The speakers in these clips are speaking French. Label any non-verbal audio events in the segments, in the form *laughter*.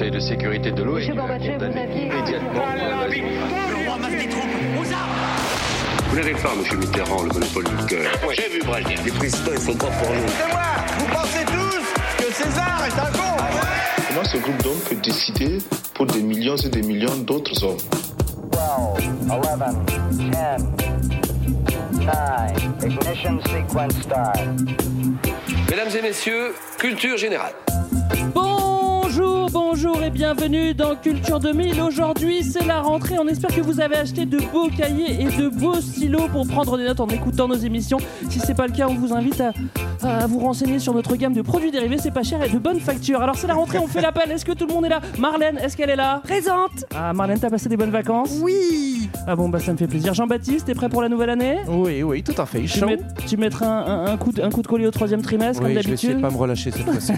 Conseil de sécurité de l'ONU Monsieur a Gorbatchev, vous condamné aviez- immédiatement l'invasion. Vous n'avez pas, monsieur Mitterrand, le monopole du cœur. J'ai vu Brasier. Les présidents, ils sont pas pour nous. C'est moi Vous pensez tous que César est un con Comment ce groupe d'hommes peut décider pour des millions et des millions d'autres hommes 12, 11, 10, 9, ignition sequence start. Mesdames et messieurs, culture générale. Bonjour, bonjour et bienvenue dans Culture 2000. Aujourd'hui, c'est la rentrée. On espère que vous avez acheté de beaux cahiers et de beaux stylos pour prendre des notes en écoutant nos émissions. Si c'est pas le cas, on vous invite à, à vous renseigner sur notre gamme de produits dérivés. C'est pas cher et de bonne facture. Alors, c'est la rentrée, on fait l'appel. Est-ce que tout le monde est là? Marlène, est-ce qu'elle est là? Présente Ah, Marlène, t'as passé des bonnes vacances? Oui Ah bon, bah ça me fait plaisir. Jean-Baptiste, t'es prêt pour la nouvelle année? Oui, oui, tout à fait. tu, Chaud. mets- tu mettras un, un- un coup de, un coup de collier au troisième trimestre, Oui, comme je vais essayer d'habitude? de pas me relâcher cette fois-ci.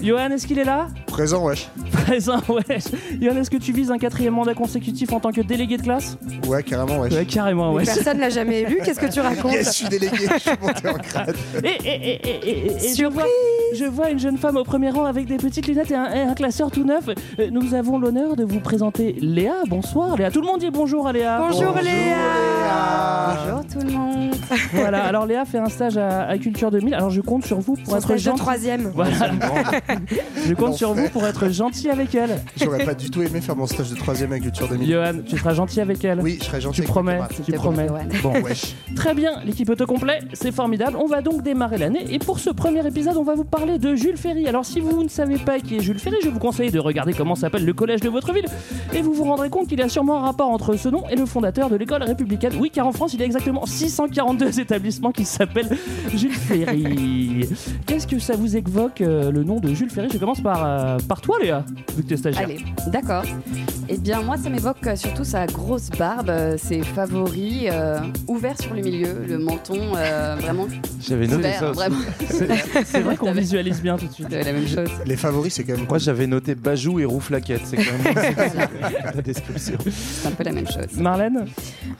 *laughs* Johan, est-ce qu'il est là? Présent, wesh. Présent, ouais. Johan, est-ce que tu vises un quatrième mandat consécutif en tant que délégué de classe Ouais, carrément, wesh. Ouais, carrément, ouais. Personne l'a jamais élu, qu'est-ce que tu *laughs* racontes Yes, je suis délégué, je suis monté en grade. Et, et, et, et, et- et- et je, Surprise vois, je vois une jeune femme au premier rang avec des petites lunettes et un, et un classeur tout neuf. Euh, Nous avons l'honneur de vous présenter Léa. Bonsoir, Léa. Tout le monde dit bonjour à Léa. Bonjour, Léa Bonjour tout le monde. Voilà, alors Léa fait un stage à, à Culture 2000. Alors je compte sur vous pour Son être gentil. troisième. Voilà, *laughs* je compte sur L'enfer. Vous pour être gentil avec elle. J'aurais pas du tout aimé faire mon stage de troisième avec Culture 2000. Johan, tu seras gentil avec elle. Oui, je serais gentil. Tu avec promets, tu promets. Bon, Wesh. *laughs* Très bien, l'équipe auto complet, c'est formidable. On va donc démarrer l'année. Et pour ce premier épisode, on va vous parler de Jules Ferry. Alors, si vous ne savez pas qui est Jules Ferry, je vous conseille de regarder comment s'appelle le collège de votre ville. Et vous vous rendrez compte qu'il y a sûrement un rapport entre ce nom et le fondateur de l'école républicaine. Oui, car en France, il y a exactement 642 *laughs* établissements qui s'appellent Jules Ferry. *laughs* Qu'est-ce que ça vous évoque, euh, le nom de Jules Ferry? Je commence par, euh, par toi, Léa, vu que tu es stagiaire. Allez, d'accord. Eh bien, moi, ça m'évoque euh, surtout sa grosse barbe, euh, ses favoris, euh, ouverts sur le milieu, le menton euh, vraiment J'avais noté ouvert, ça aussi. vraiment. C'est vrai qu'on *laughs* visualise bien tout de suite. C'est la même chose. Les favoris, c'est quand même. Moi, j'avais noté Bajou et Rouflaquette. C'est quand même *laughs* la description. C'est un peu la même chose. Marlène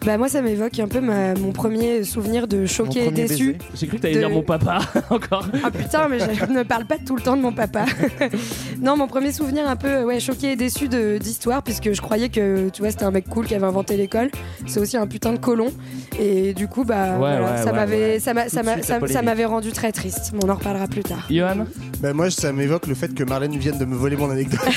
Bah moi ça m'évoque un peu ma- mon premier souvenir de Mon choqué et premier déçu. baiser. J'ai cru que t'allais De- dire mon papa *laughs* encore. Ah putain, mais je ne parle pas tout le temps de mon papa. Non, mon premier souvenir un peu ouais, choqué et déçu de- d'histoire, puisque je croyais que tu vois c'était un mec cool qui avait inventé l'école. C'est aussi un putain de colon. Et du coup, bah Ouais, voilà, ouais, ça ouais, m'avait ça ça rendu très triste. Mais on en reparlera plus tard. Johan? Bah, moi, ça m'évoque le fait que Marlène vienne de me voler mon anecdote. *laughs*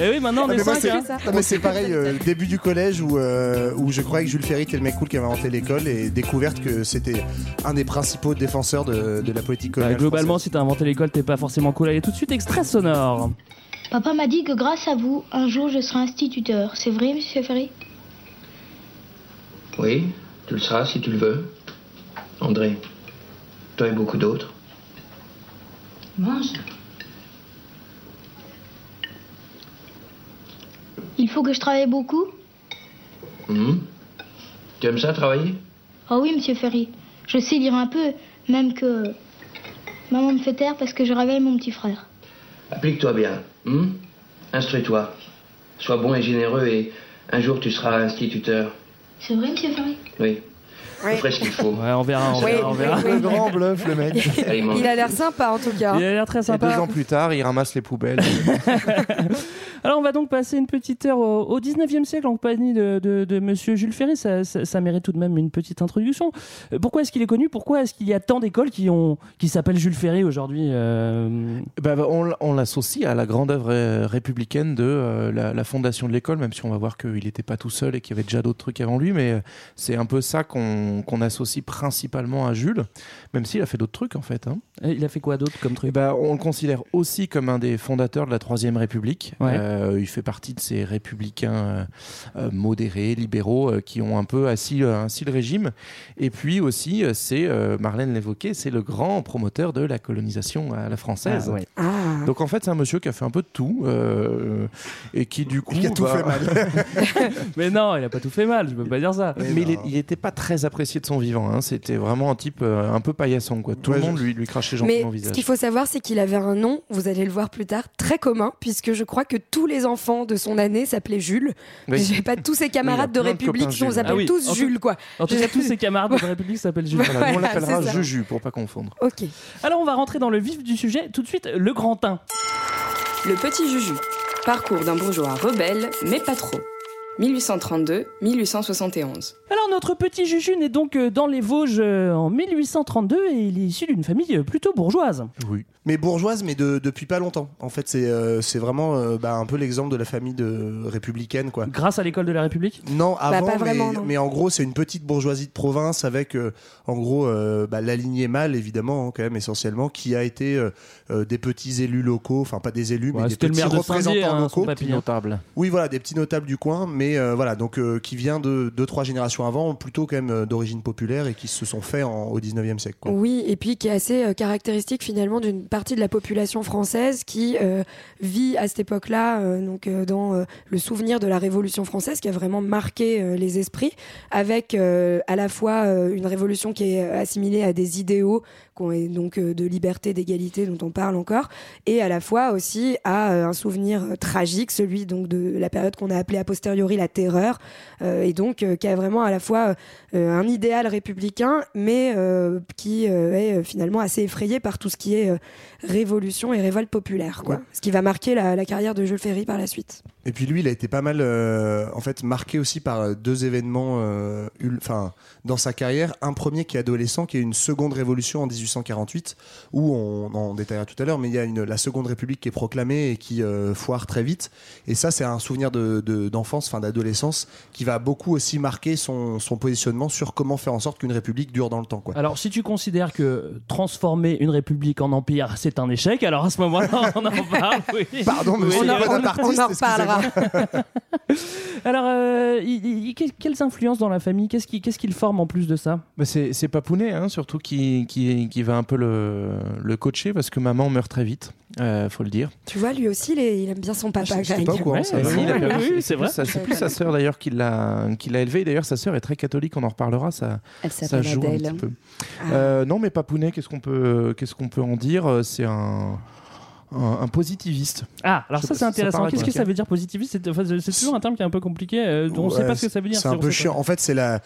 Eh oui, maintenant on Ah, est mais c'est- hein. Non, mais c'est pareil, euh, le début du collège où, euh, où je croyais que Jules Ferry était le mec cool qui avait inventé l'école et découverte que c'était un des principaux défenseurs de, de la politique Bah, coloniale. globalement, française. si t'as inventé l'école, t'es pas forcément cool. Allez, tout de suite, extrait sonore. Papa m'a dit que grâce à vous, un jour je serai instituteur. C'est vrai, monsieur Ferry? Oui, tu le seras si tu le veux. André, toi et beaucoup d'autres. Mange. Il faut que je travaille beaucoup? Hum. Tu aimes ça, travailler? Ah oui, monsieur Ferry. Je sais lire un peu, même que maman me fait taire parce que je réveille mon petit frère. Applique-toi bien. hum Instruis-toi. Sois bon et généreux et un jour tu seras instituteur. C'est vrai, monsieur Ferry Oui. Ouais. Je ferai ce qu'il faut. Ouais, on verra, on Oui, verra, on verra. oui, Le grand bluff, le mec. Il a l'air sympa en tout cas. Il a l'air très Et deux sympa. ans plus tard, il ramasse les poubelles. *laughs* Alors, on va donc passer une petite heure au, au 19e siècle en compagnie de, de, monsieur Jules Ferry. Ça, ça, mérite tout de même une petite introduction. Euh, Pourquoi est-ce qu'il est connu? Pourquoi est-ce qu'il y a tant d'écoles qui, qui s'appellent Jules Ferry aujourd'hui euh, Bah, on, l'associe à la grande œuvre euh, républicaine de la, fondation de l'école, même si on va voir qu'il n'était pas tout seul et qu'il y avait déjà d'autres trucs avant lui, mais c'est un peu ça qu'on associe principalement à Jules, même s'il a fait d'autres trucs en fait. hein. Il a fait quoi d'autre comme truc? Ben, on le considère aussi comme un des fondateurs de la Troisième République. Ouais. Euh, il fait partie de ces républicains euh, euh, modérés, libéraux, euh, qui ont un peu assis, euh, assis le régime. Et puis aussi, c'est, euh, Marlène l'évoquait, c'est le grand promoteur de la colonisation à la française. Ah, ouais. Ah. Donc en fait, c'est un monsieur qui a fait un peu de tout euh, et qui du coup Qui a tout va- fait mal. *laughs* Mais non, il a pas tout fait mal, je peux pas dire ça. Mais il n'était pas très apprécié de son vivant. hein. C'était vraiment un type euh, un peu paillasson. Quoi. Tout Ouais, le monde je- lui, lui crachait Mais gentiment au ce visage. qu'il faut savoir, c'est qu'il avait un nom, vous allez le voir plus tard, très commun, puisque je crois que tous les enfants de son année s'appelaient Jules. Oui. J'ai pas tous ses camarades Oui, de République qui on Jules. s'appelle Ah oui, tous en Jules, quoi. En tout cas, tous ses camarades de *laughs* République s'appellent Jules. Voilà, nous, on Voilà, l'appellera. Juju pour pas confondre. Ok. Alors on va rentrer dans le vif du sujet. Tout de suite, le grand 1. Le petit Juju. Parcours d'un bourgeois rebelle, mais pas trop. 1832-1871. Alors notre petit Juju naît donc euh, dans les Vosges euh, en 1832 et il est issu d'une famille euh, plutôt bourgeoise. Oui. Mais bourgeoise, mais de- depuis pas longtemps. En fait, c'est euh, c'est vraiment euh, bah, un peu l'exemple de la famille de républicaine, quoi. Grâce à l'école de la République? Non, avant, pas mais, vraiment, non. mais en gros, c'est une petite bourgeoisie de province avec, euh, en gros, euh, bah, la lignée mâle, évidemment, hein, quand même, essentiellement, qui a été euh, euh, des petits élus locaux, enfin pas des élus, Ouais, mais des c'était le petits maire de représentants Saint-Dié, hein, locaux. papy, hein. Notable. Oui, voilà, des petits notables du coin, mais euh, voilà, donc euh, qui vient de deux, trois générations avant, plutôt quand même euh, d'origine populaire et qui se sont faits au 19e siècle. Oui, et puis qui est assez caractéristique finalement d'une partie de la population française qui vit à cette époque-là, donc dans le souvenir de la Révolution française, qui a vraiment marqué les esprits, avec à la fois une révolution qui est assimilée à des idéaux, est donc euh, de liberté, d'égalité, dont on parle encore, et à la fois aussi à euh, un souvenir euh, tragique, celui donc de la période qu'on a appelée a posteriori la terreur, et donc qui a vraiment à la fois un idéal républicain, mais qui est finalement assez effrayé par tout ce qui est révolution et révolte populaire, quoi. Ouais. Ce qui va marquer la, la carrière de Jules Ferry par la suite. Et puis lui, il a été pas mal, euh, en fait, marqué aussi par euh, deux événements, euh, enfin, dans sa carrière. Un premier qui est adolescent, qui est une seconde révolution en 1848, où on, on en détaillera tout à l'heure, mais il y a une, la seconde république qui est proclamée et qui euh, foire très vite. Et ça, c'est un souvenir de, de- d'enfance, enfin d'adolescence, qui va beaucoup aussi marquer son, son positionnement sur comment faire en sorte qu'une république dure dans le temps, quoi. Alors si tu considères que transformer une république en empire c'est un échec, alors à ce moment-là *laughs* on en parle. oui. Pardon, monsieur on en reparlera. *laughs* Alors, euh, il- il- que- quelles influences dans la famille Qu'est-ce qui- qu'est-ce qu'il forme en plus de ça? Bah, c'est c'est Papounet, hein, surtout, qui, qui, qui va un peu le, le coacher parce que maman meurt très vite, euh, faut le dire. Tu vois, lui aussi, il, est- il aime bien son papa. pas au Greg. courant, Ouais, oui, c'est plus vrai. sa- C'est plus sa sœur d'ailleurs qui l'a qui l'a élevé. D'ailleurs, sa sœur est très catholique, on en reparlera. Ça, Elle ça s'appelle joue un petit peu. Ah. Euh, non, mais Papounet, qu'est-ce qu'on peut, qu'est-ce qu'on peut en dire? C'est un, un, un positiviste. Ah, alors Je ça c'est pas intéressant. Qu'est-ce que ça veut dire positiviste? C'est enfin, toujours un terme qui est un peu compliqué. euh, on ne sait pas ce que ça veut dire. C'est un peu pas. chiant. En fait, c'est la.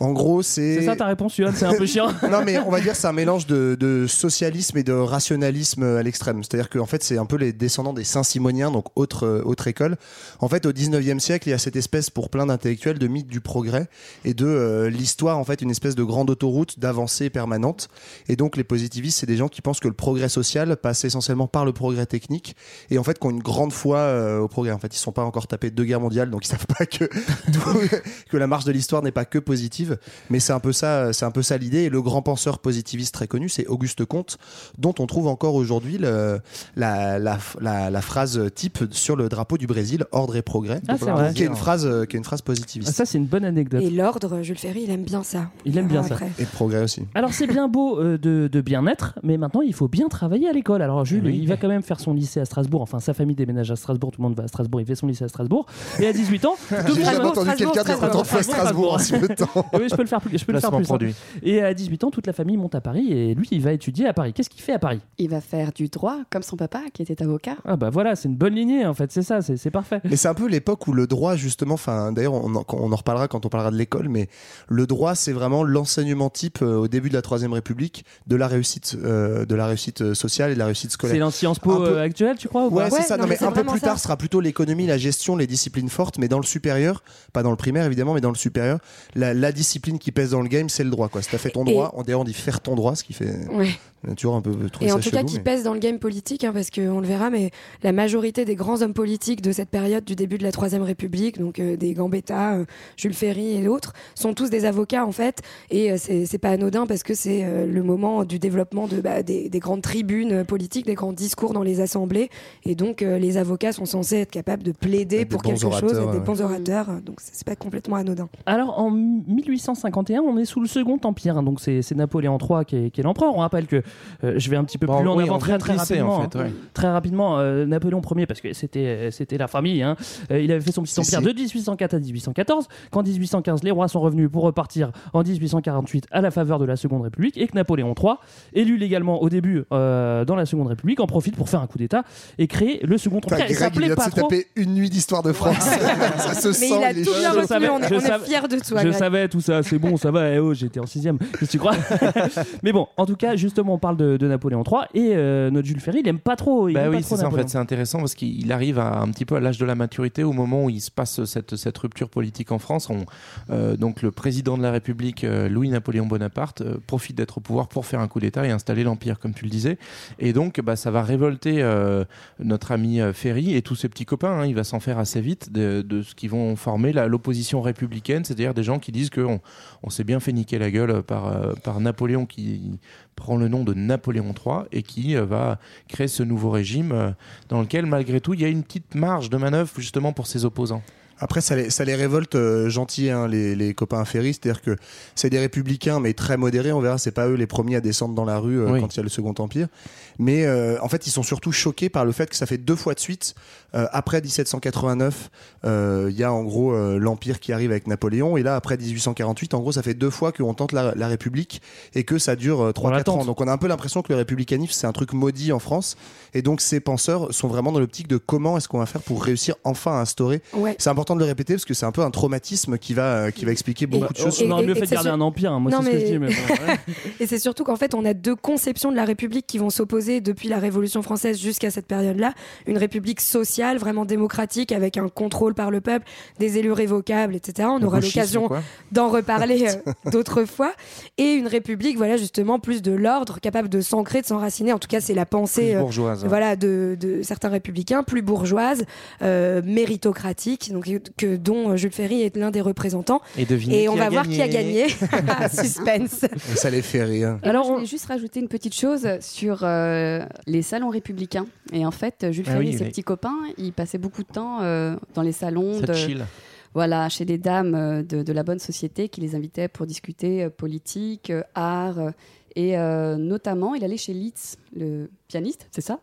En gros, c'est. C'est ça ta réponse, Yoann C'est un peu chiant. *laughs* non, mais on va dire c'est un mélange de, de socialisme et de rationalisme à l'extrême. C'est-à-dire qu'en fait, c'est un peu les descendants des Saint-Simoniens, donc autre, euh, autre école. En fait, au 19e siècle, il y a cette espèce, pour plein d'intellectuels, de mythe du progrès et de euh, l'histoire, en fait, une espèce de grande autoroute d'avancée permanente. Et donc, les positivistes, c'est des gens qui pensent que le progrès social passe essentiellement par le progrès technique et en fait, qui ont une grande foi euh, au progrès. En fait, ils ne sont pas encore tapés de deux guerres mondiales, donc ils savent pas que, *laughs* que la marche de l'histoire n'est pas que positive. Mais c'est un peu ça, c'est un peu ça l'idée. Et le grand penseur positiviste très connu, c'est Auguste Comte, dont on trouve encore aujourd'hui le- la, la, la, la phrase type sur le drapeau du Brésil, ordre et progrès, Ah, qui est une phrase, qui est une phrase positiviste. Ça c'est une bonne anecdote. Et l'ordre, Jules Ferry, il aime bien ça. Il aime bien ça. après. Et progrès aussi. Alors c'est bien beau euh, de, de bien être, mais maintenant il faut bien travailler à l'école. Alors Jules, il va quand même faire son lycée à Strasbourg. Enfin, sa famille déménage à Strasbourg, tout le monde va à Strasbourg. Il fait son lycée à Strasbourg. Et à 18 ans, *laughs* tout J'ai jamais entendu quelqu'un dire Strasbourg, autant de fois Strasbourg en si peu de temps. Oui, je peux le faire plus. Je peux le faire plus. simple. produit. Et à 18 ans, toute la famille monte à Paris et lui, il va étudier à Paris. Qu'est-ce qu'il fait à Paris? Il va faire du droit comme son papa qui était avocat. Ah bah voilà, c'est une bonne lignée en fait. C'est ça, c'est c'est parfait. Mais c'est un peu l'époque où le droit, justement, enfin, d'ailleurs, on, en- on en reparlera quand on parlera de l'école, mais le droit, c'est vraiment l'enseignement type euh, au début de la Troisième République de la réussite, euh, de la réussite euh, sociale et de la réussite C'est scolaire. dans Sciences Po peu- actuel, tu crois ou Ouais, c'est ça. non, Non, mais mais c'est un peu plus ça. tard sera plutôt l'économie, la gestion, les disciplines fortes, mais dans le supérieur, pas dans le primaire évidemment, mais dans le supérieur, la, la discipline qui pèse dans le game, c'est le droit. Quoi. Si t'as fait ton Et- droit, on, d'ailleurs on dit faire ton droit, ce qui fait Ouais. Toujours un peu trouver Et ça en tout cas, qui mais- pèse dans le game politique, hein, parce qu'on le verra, mais la majorité des grands hommes politiques de cette période du début de la Troisième République, donc euh, des Gambetta, euh, Jules Ferry et d'autres, sont tous des avocats en fait. Et euh, c'est pas anodin parce que c'est euh, le moment du développement de, bah, des, des grandes tribunes politiques, des grands discours dans les assemblées. Et donc, euh, les avocats sont censés être capables de plaider pour quelque chose, être des ouais. bons orateurs. Donc, c'est pas complètement anodin. Alors en 1851, on est sous le Second Empire, hein, donc c'est c'est Napoléon III qui est, qui est l'empereur. On rappelle que euh, je vais un petit peu Bon, plus loin oui, avant on très de très rapidement. en fait, hein. Très rapidement, euh, Napoléon Ier, parce que c'était euh, c'était la famille. hein, euh, il avait fait son petit empire de 1804 à 1814. Qu'en 1815, les rois sont revenus pour repartir en 1848 à la faveur de la Seconde République, et que Napoléon III, élu légalement au début euh, dans la Seconde République, en profite pour faire un coup d'État et créer le Second Empire. Il Greg, il s'appelait vient de pas se trop. taper une nuit d'histoire de France. *laughs* ça se Mais sent. il a tout bien retenu, on est, est fiers de toi. Je Greg. savais tout ça, c'est bon, ça va. Eh oh, j'étais en sixième. Qu'est-ce que tu crois? *laughs* Mais bon, en tout cas, justement, parle de, de Napoléon III et euh, notre Jules Ferry, il aime pas trop. Il Bah oui, c'est ça. En fait, c'est intéressant parce qu'il arrive à, un petit peu à l'âge de la maturité, au moment où il se passe cette, cette rupture politique en France. On, euh, donc, le président de la République, euh, Louis-Napoléon Bonaparte, profite d'être au pouvoir pour faire un coup d'État et installer l'Empire, comme tu le disais. Et donc, bah, ça va révolter notre ami Ferry et tous ses petits copains. hein. Il va s'en faire assez vite de, de ce qui vont former l'opposition républicaine, c'est-à-dire des gens qui disent qu'on on s'est bien fait niquer la gueule par, par Napoléon qui prend le nom de Napoléon III et qui euh, va créer ce nouveau régime euh, dans lequel, malgré tout, il y a une petite marge de manœuvre justement pour ses opposants. Après, ça les, ça les révolte euh, gentils, hein, les, les copains Ferry. C'est-à-dire que c'est des républicains, mais très modérés. On verra, c'est pas eux les premiers à descendre dans la rue euh, Oui. quand il y a le Second Empire. Mais euh, en fait, ils sont surtout choqués par le fait que ça fait deux fois de suite, euh, après 1789, euh, il y a en gros euh, l'Empire qui arrive avec Napoléon. Et là, après 1848, en gros, ça fait deux fois qu'on tente la, la République et que ça dure euh, 3-4 l'attente. ans. Donc on a un peu l'impression que le républicanisme, c'est un truc maudit en France. Et donc ces penseurs sont vraiment dans l'optique de comment est-ce qu'on va faire pour réussir enfin à instaurer Ouais. c'est important de le répéter parce que c'est un peu un traumatisme qui va, euh, qui va expliquer beaucoup de choses. on aurait mieux fait de garder un empire, hein, moi Non, c'est ce que je mais- dis. Mais bon, ouais. *laughs* Et c'est surtout qu'en fait, on a deux conceptions de la République qui vont s'opposer depuis la Révolution française jusqu'à cette période-là. Une République sociale, vraiment démocratique, avec un contrôle par le peuple, des élus révocables, etc. On Le aura l'occasion d'en reparler euh, *laughs* d'autres fois. Et une République, voilà, justement, plus de l'ordre, capable de s'ancrer, de s'enraciner. En tout cas, c'est la pensée Plus euh, bourgeoise. voilà, de, de certains républicains, plus bourgeoise, euh, méritocratique, donc, que, dont euh, Jules Ferry est l'un des représentants. Et devinez Et on va voir qui a gagné. gagné. *laughs* Suspense. Ça les fait rire. Et Alors, on- je voulais juste rajouter une petite chose sur euh, les salons républicains. Et en fait, Jules Ah Ferry oui, et ses oui. petits copains, ils passaient beaucoup de temps euh, dans les salons Ça de, chill. voilà, chez des dames de, de la bonne société qui les invitaient pour discuter euh, politique, euh, art. et euh, notamment, il allait chez Litz, le pianiste, c'est ça?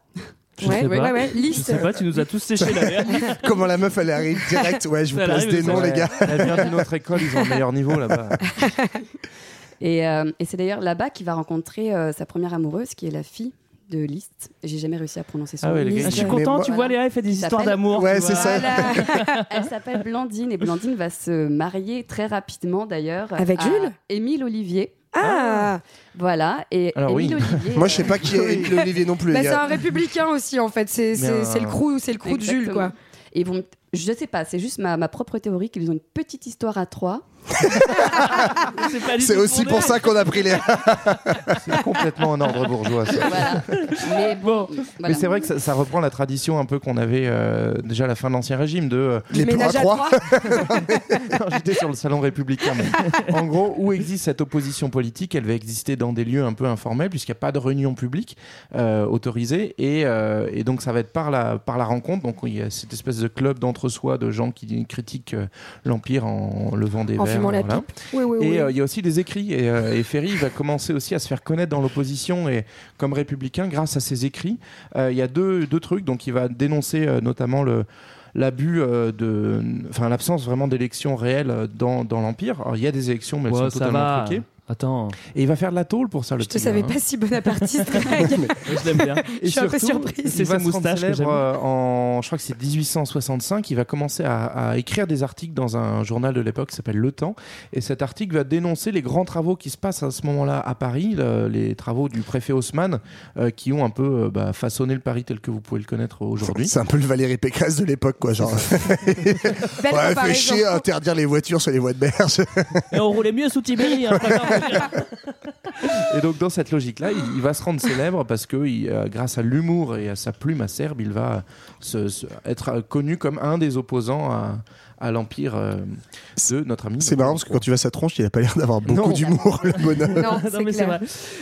Je Ouais, sais ouais, pas. ouais, ouais, Je sais pas, tu nous as tous séché la *laughs* Comment la meuf elle arrive direct Ouais, je vous place des noms, les gars. Elle vient d'une autre école, ils ont le meilleur niveau là-bas. *laughs* Et, euh, et c'est d'ailleurs là-bas qu'il va rencontrer euh, sa première amoureuse, qui est la fille de Liszt. J'ai jamais réussi à prononcer son Ah ouais, nom. Ah, je suis content, moi- tu vois, Léa, elle fait des histoires d'amour. Ouais, c'est ça. Voilà. *laughs* Elle s'appelle Blandine et Blandine va se marier très rapidement d'ailleurs Avec à Jules? Émile Olivier. Ah, Voilà et Alors Émile oui. Olivier. Moi, je sais pas qui est Émile Olivier non plus, bah, les c'est gars. un républicain aussi en fait. C'est c'est- Mais, c'est le euh, crew, c'est le crew de Jules quoi. Et bon, je sais pas, c'est juste ma, ma propre théorie qu'ils ont une petite histoire à trois. *laughs* C'est aussi pour ça qu'on a pris les. *laughs* C'est complètement un ordre bourgeois. ça. Voilà. Mais bon, Mais voilà. c'est vrai que ça, ça reprend la tradition un peu qu'on avait euh, déjà à la fin de l'Ancien Régime de euh, Les plans à trois. *laughs* J'étais sur le salon républicain. mais en gros, où existe cette opposition politique, elle va exister dans des lieux un peu informels, puisqu'il n'y a pas de réunion publique euh, autorisée. Et, euh, et donc, ça va être par la, par la rencontre. Donc, il y a cette espèce de club d'entre-soi de gens qui critiquent euh, l'Empire en levant des En verres. fumant la pipe. Oui, oui, Et oui. euh, il y a aussi des écrits. Et, euh, et Ferry va commencer aussi à se faire connaître dans l'opposition et comme républicain grâce à ses écrits. Euh, il y a deux, deux trucs. Donc il va dénoncer euh, notamment le l'abus euh, de enfin l'absence vraiment d'élections réelles dans, dans l'empire Alors, il y a des élections mais elles Ouais, sont ça totalement va. truquées Attends, et il va faire de la tôle pour ça le Je te petit savais hein. pas si bonapartiste. *laughs* Je l'aime bien. *laughs* Et Je suis un peu surtout, surprise. C'est rendre moustaches que euh, en, je crois que c'est 1865. Il va commencer à, à écrire des articles dans un journal de l'époque qui s'appelle Le Temps. Et cet article va dénoncer les grands travaux qui se passent à ce moment-là à Paris, le- les travaux du préfet Haussmann, euh, qui ont un peu euh, bah, façonné le Paris tel que vous pouvez le connaître aujourd'hui. C'est un peu le Valérie Pécresse de l'époque, quoi. Genre, *laughs* ouais, fait chier à interdire les voitures sur les voies de berge. Et on roulait mieux sous Tibéri. hein, *laughs* Et donc dans cette logique-là, il, va se rendre célèbre parce que euh, grâce à l'humour et à sa plume acerbe, il va être connu comme un des opposants à, à l'empire euh, de notre ami. C'est marrant parce que quand tu vois sa tronche, il a pas l'air d'avoir beaucoup d'humour, le bonhomme. Non, Non, mais c'est vrai.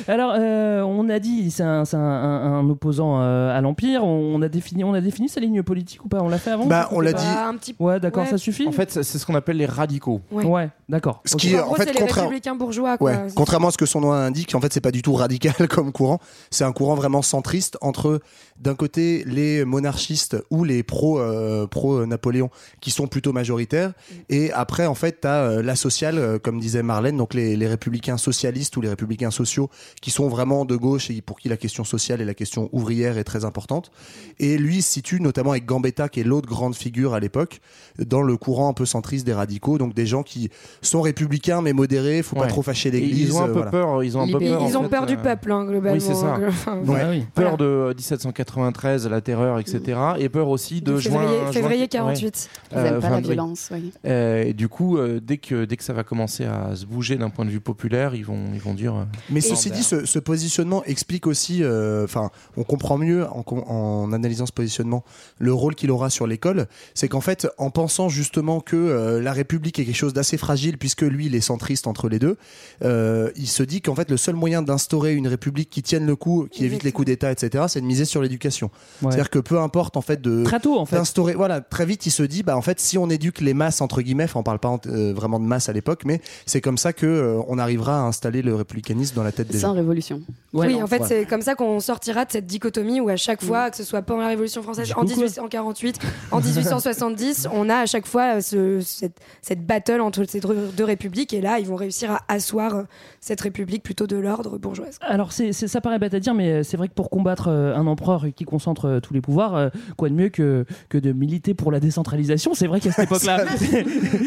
Alors, euh, on a dit, c'est un, c'est un- un- un opposant euh, à l'Empire. On a, défini, on a défini sa ligne politique ou pas? On l'a fait avant? Bah, on l'a dit. Un petit Ouais, d'accord, Ouais. ça suffit? En fait, c'est ce qu'on appelle les radicaux. Ouais. Ouais, d'accord. Ce qui, En en gros, fait, c'est les contraire- républicains bourgeois. Quoi. Ouais. Contrairement à ce que son nom indique, en fait, c'est pas du tout radical *laughs* comme courant. C'est un courant vraiment centriste entre, d'un côté, les monarchistes ou les pro, euh, pro Napoléon, qui sont plutôt majoritaire. Et après, en fait, tu as la sociale, euh, comme disait Marlène, donc les, les républicains socialistes ou les républicains sociaux, qui sont vraiment de gauche et pour qui la question sociale et la question ouvrière est très importante. Et lui se situe notamment avec Gambetta, qui est l'autre grande figure à l'époque, dans le courant un peu centriste des radicaux, donc des gens qui sont républicains mais modérés, faut pas Ouais. trop fâcher l'église. Ils ont un euh, peu voilà. peur. Ils ont un peu Ils, peur. en ils ont fait, peur du euh, peuple, hein, globalement. Oui, c'est ça. *laughs* Enfin, Ouais. Oui. Peur de 1793, la terreur, etc. Et peur aussi de, février, juin- février ouais. 48. Ils n'aiment Euh. Violence. oui. Euh, et du coup, euh, dès que dès que ça va commencer à se bouger d'un point de vue populaire, ils vont ils vont dire. euh, Mais ceci dit, ce, ce positionnement explique aussi, euh, enfin, on comprend mieux en, analysant ce positionnement le rôle qu'il aura sur l'école. C'est qu'en fait, en pensant justement que euh, la République est quelque chose d'assez fragile, puisque lui, il est centriste entre les deux, euh, il se dit qu'en fait, le seul moyen d'instaurer une République qui tienne le coup, qui évite les coups d'État, etc., c'est de miser sur l'éducation. Ouais. C'est-à-dire que peu importe en fait de Très tôt, en fait. d'instaurer. Voilà, très vite, il se dit, bah en fait, si on éduque les masses entre guillemets, enfin, on parle pas euh, vraiment de masse à l'époque, mais c'est comme ça que euh, on arrivera à installer le républicanisme dans la tête des Sans gens. révolution. Ouais, oui, non, en fait, c'est comme ça qu'on sortira de cette dichotomie où à chaque fois, que ce soit pendant la Révolution française, en coup, quoi 1848, en 1870, *laughs* on a à chaque fois euh, ce- cette, cette battle entre ces deux, républiques. Et là, ils vont réussir à asseoir cette république plutôt de l'ordre bourgeoise. Alors, c'est, ça paraît bête à dire, mais c'est vrai que pour combattre un empereur qui concentre tous les pouvoirs, quoi de mieux que, que de militer pour la décentralisation? C'est vrai qu'à cette époque-là.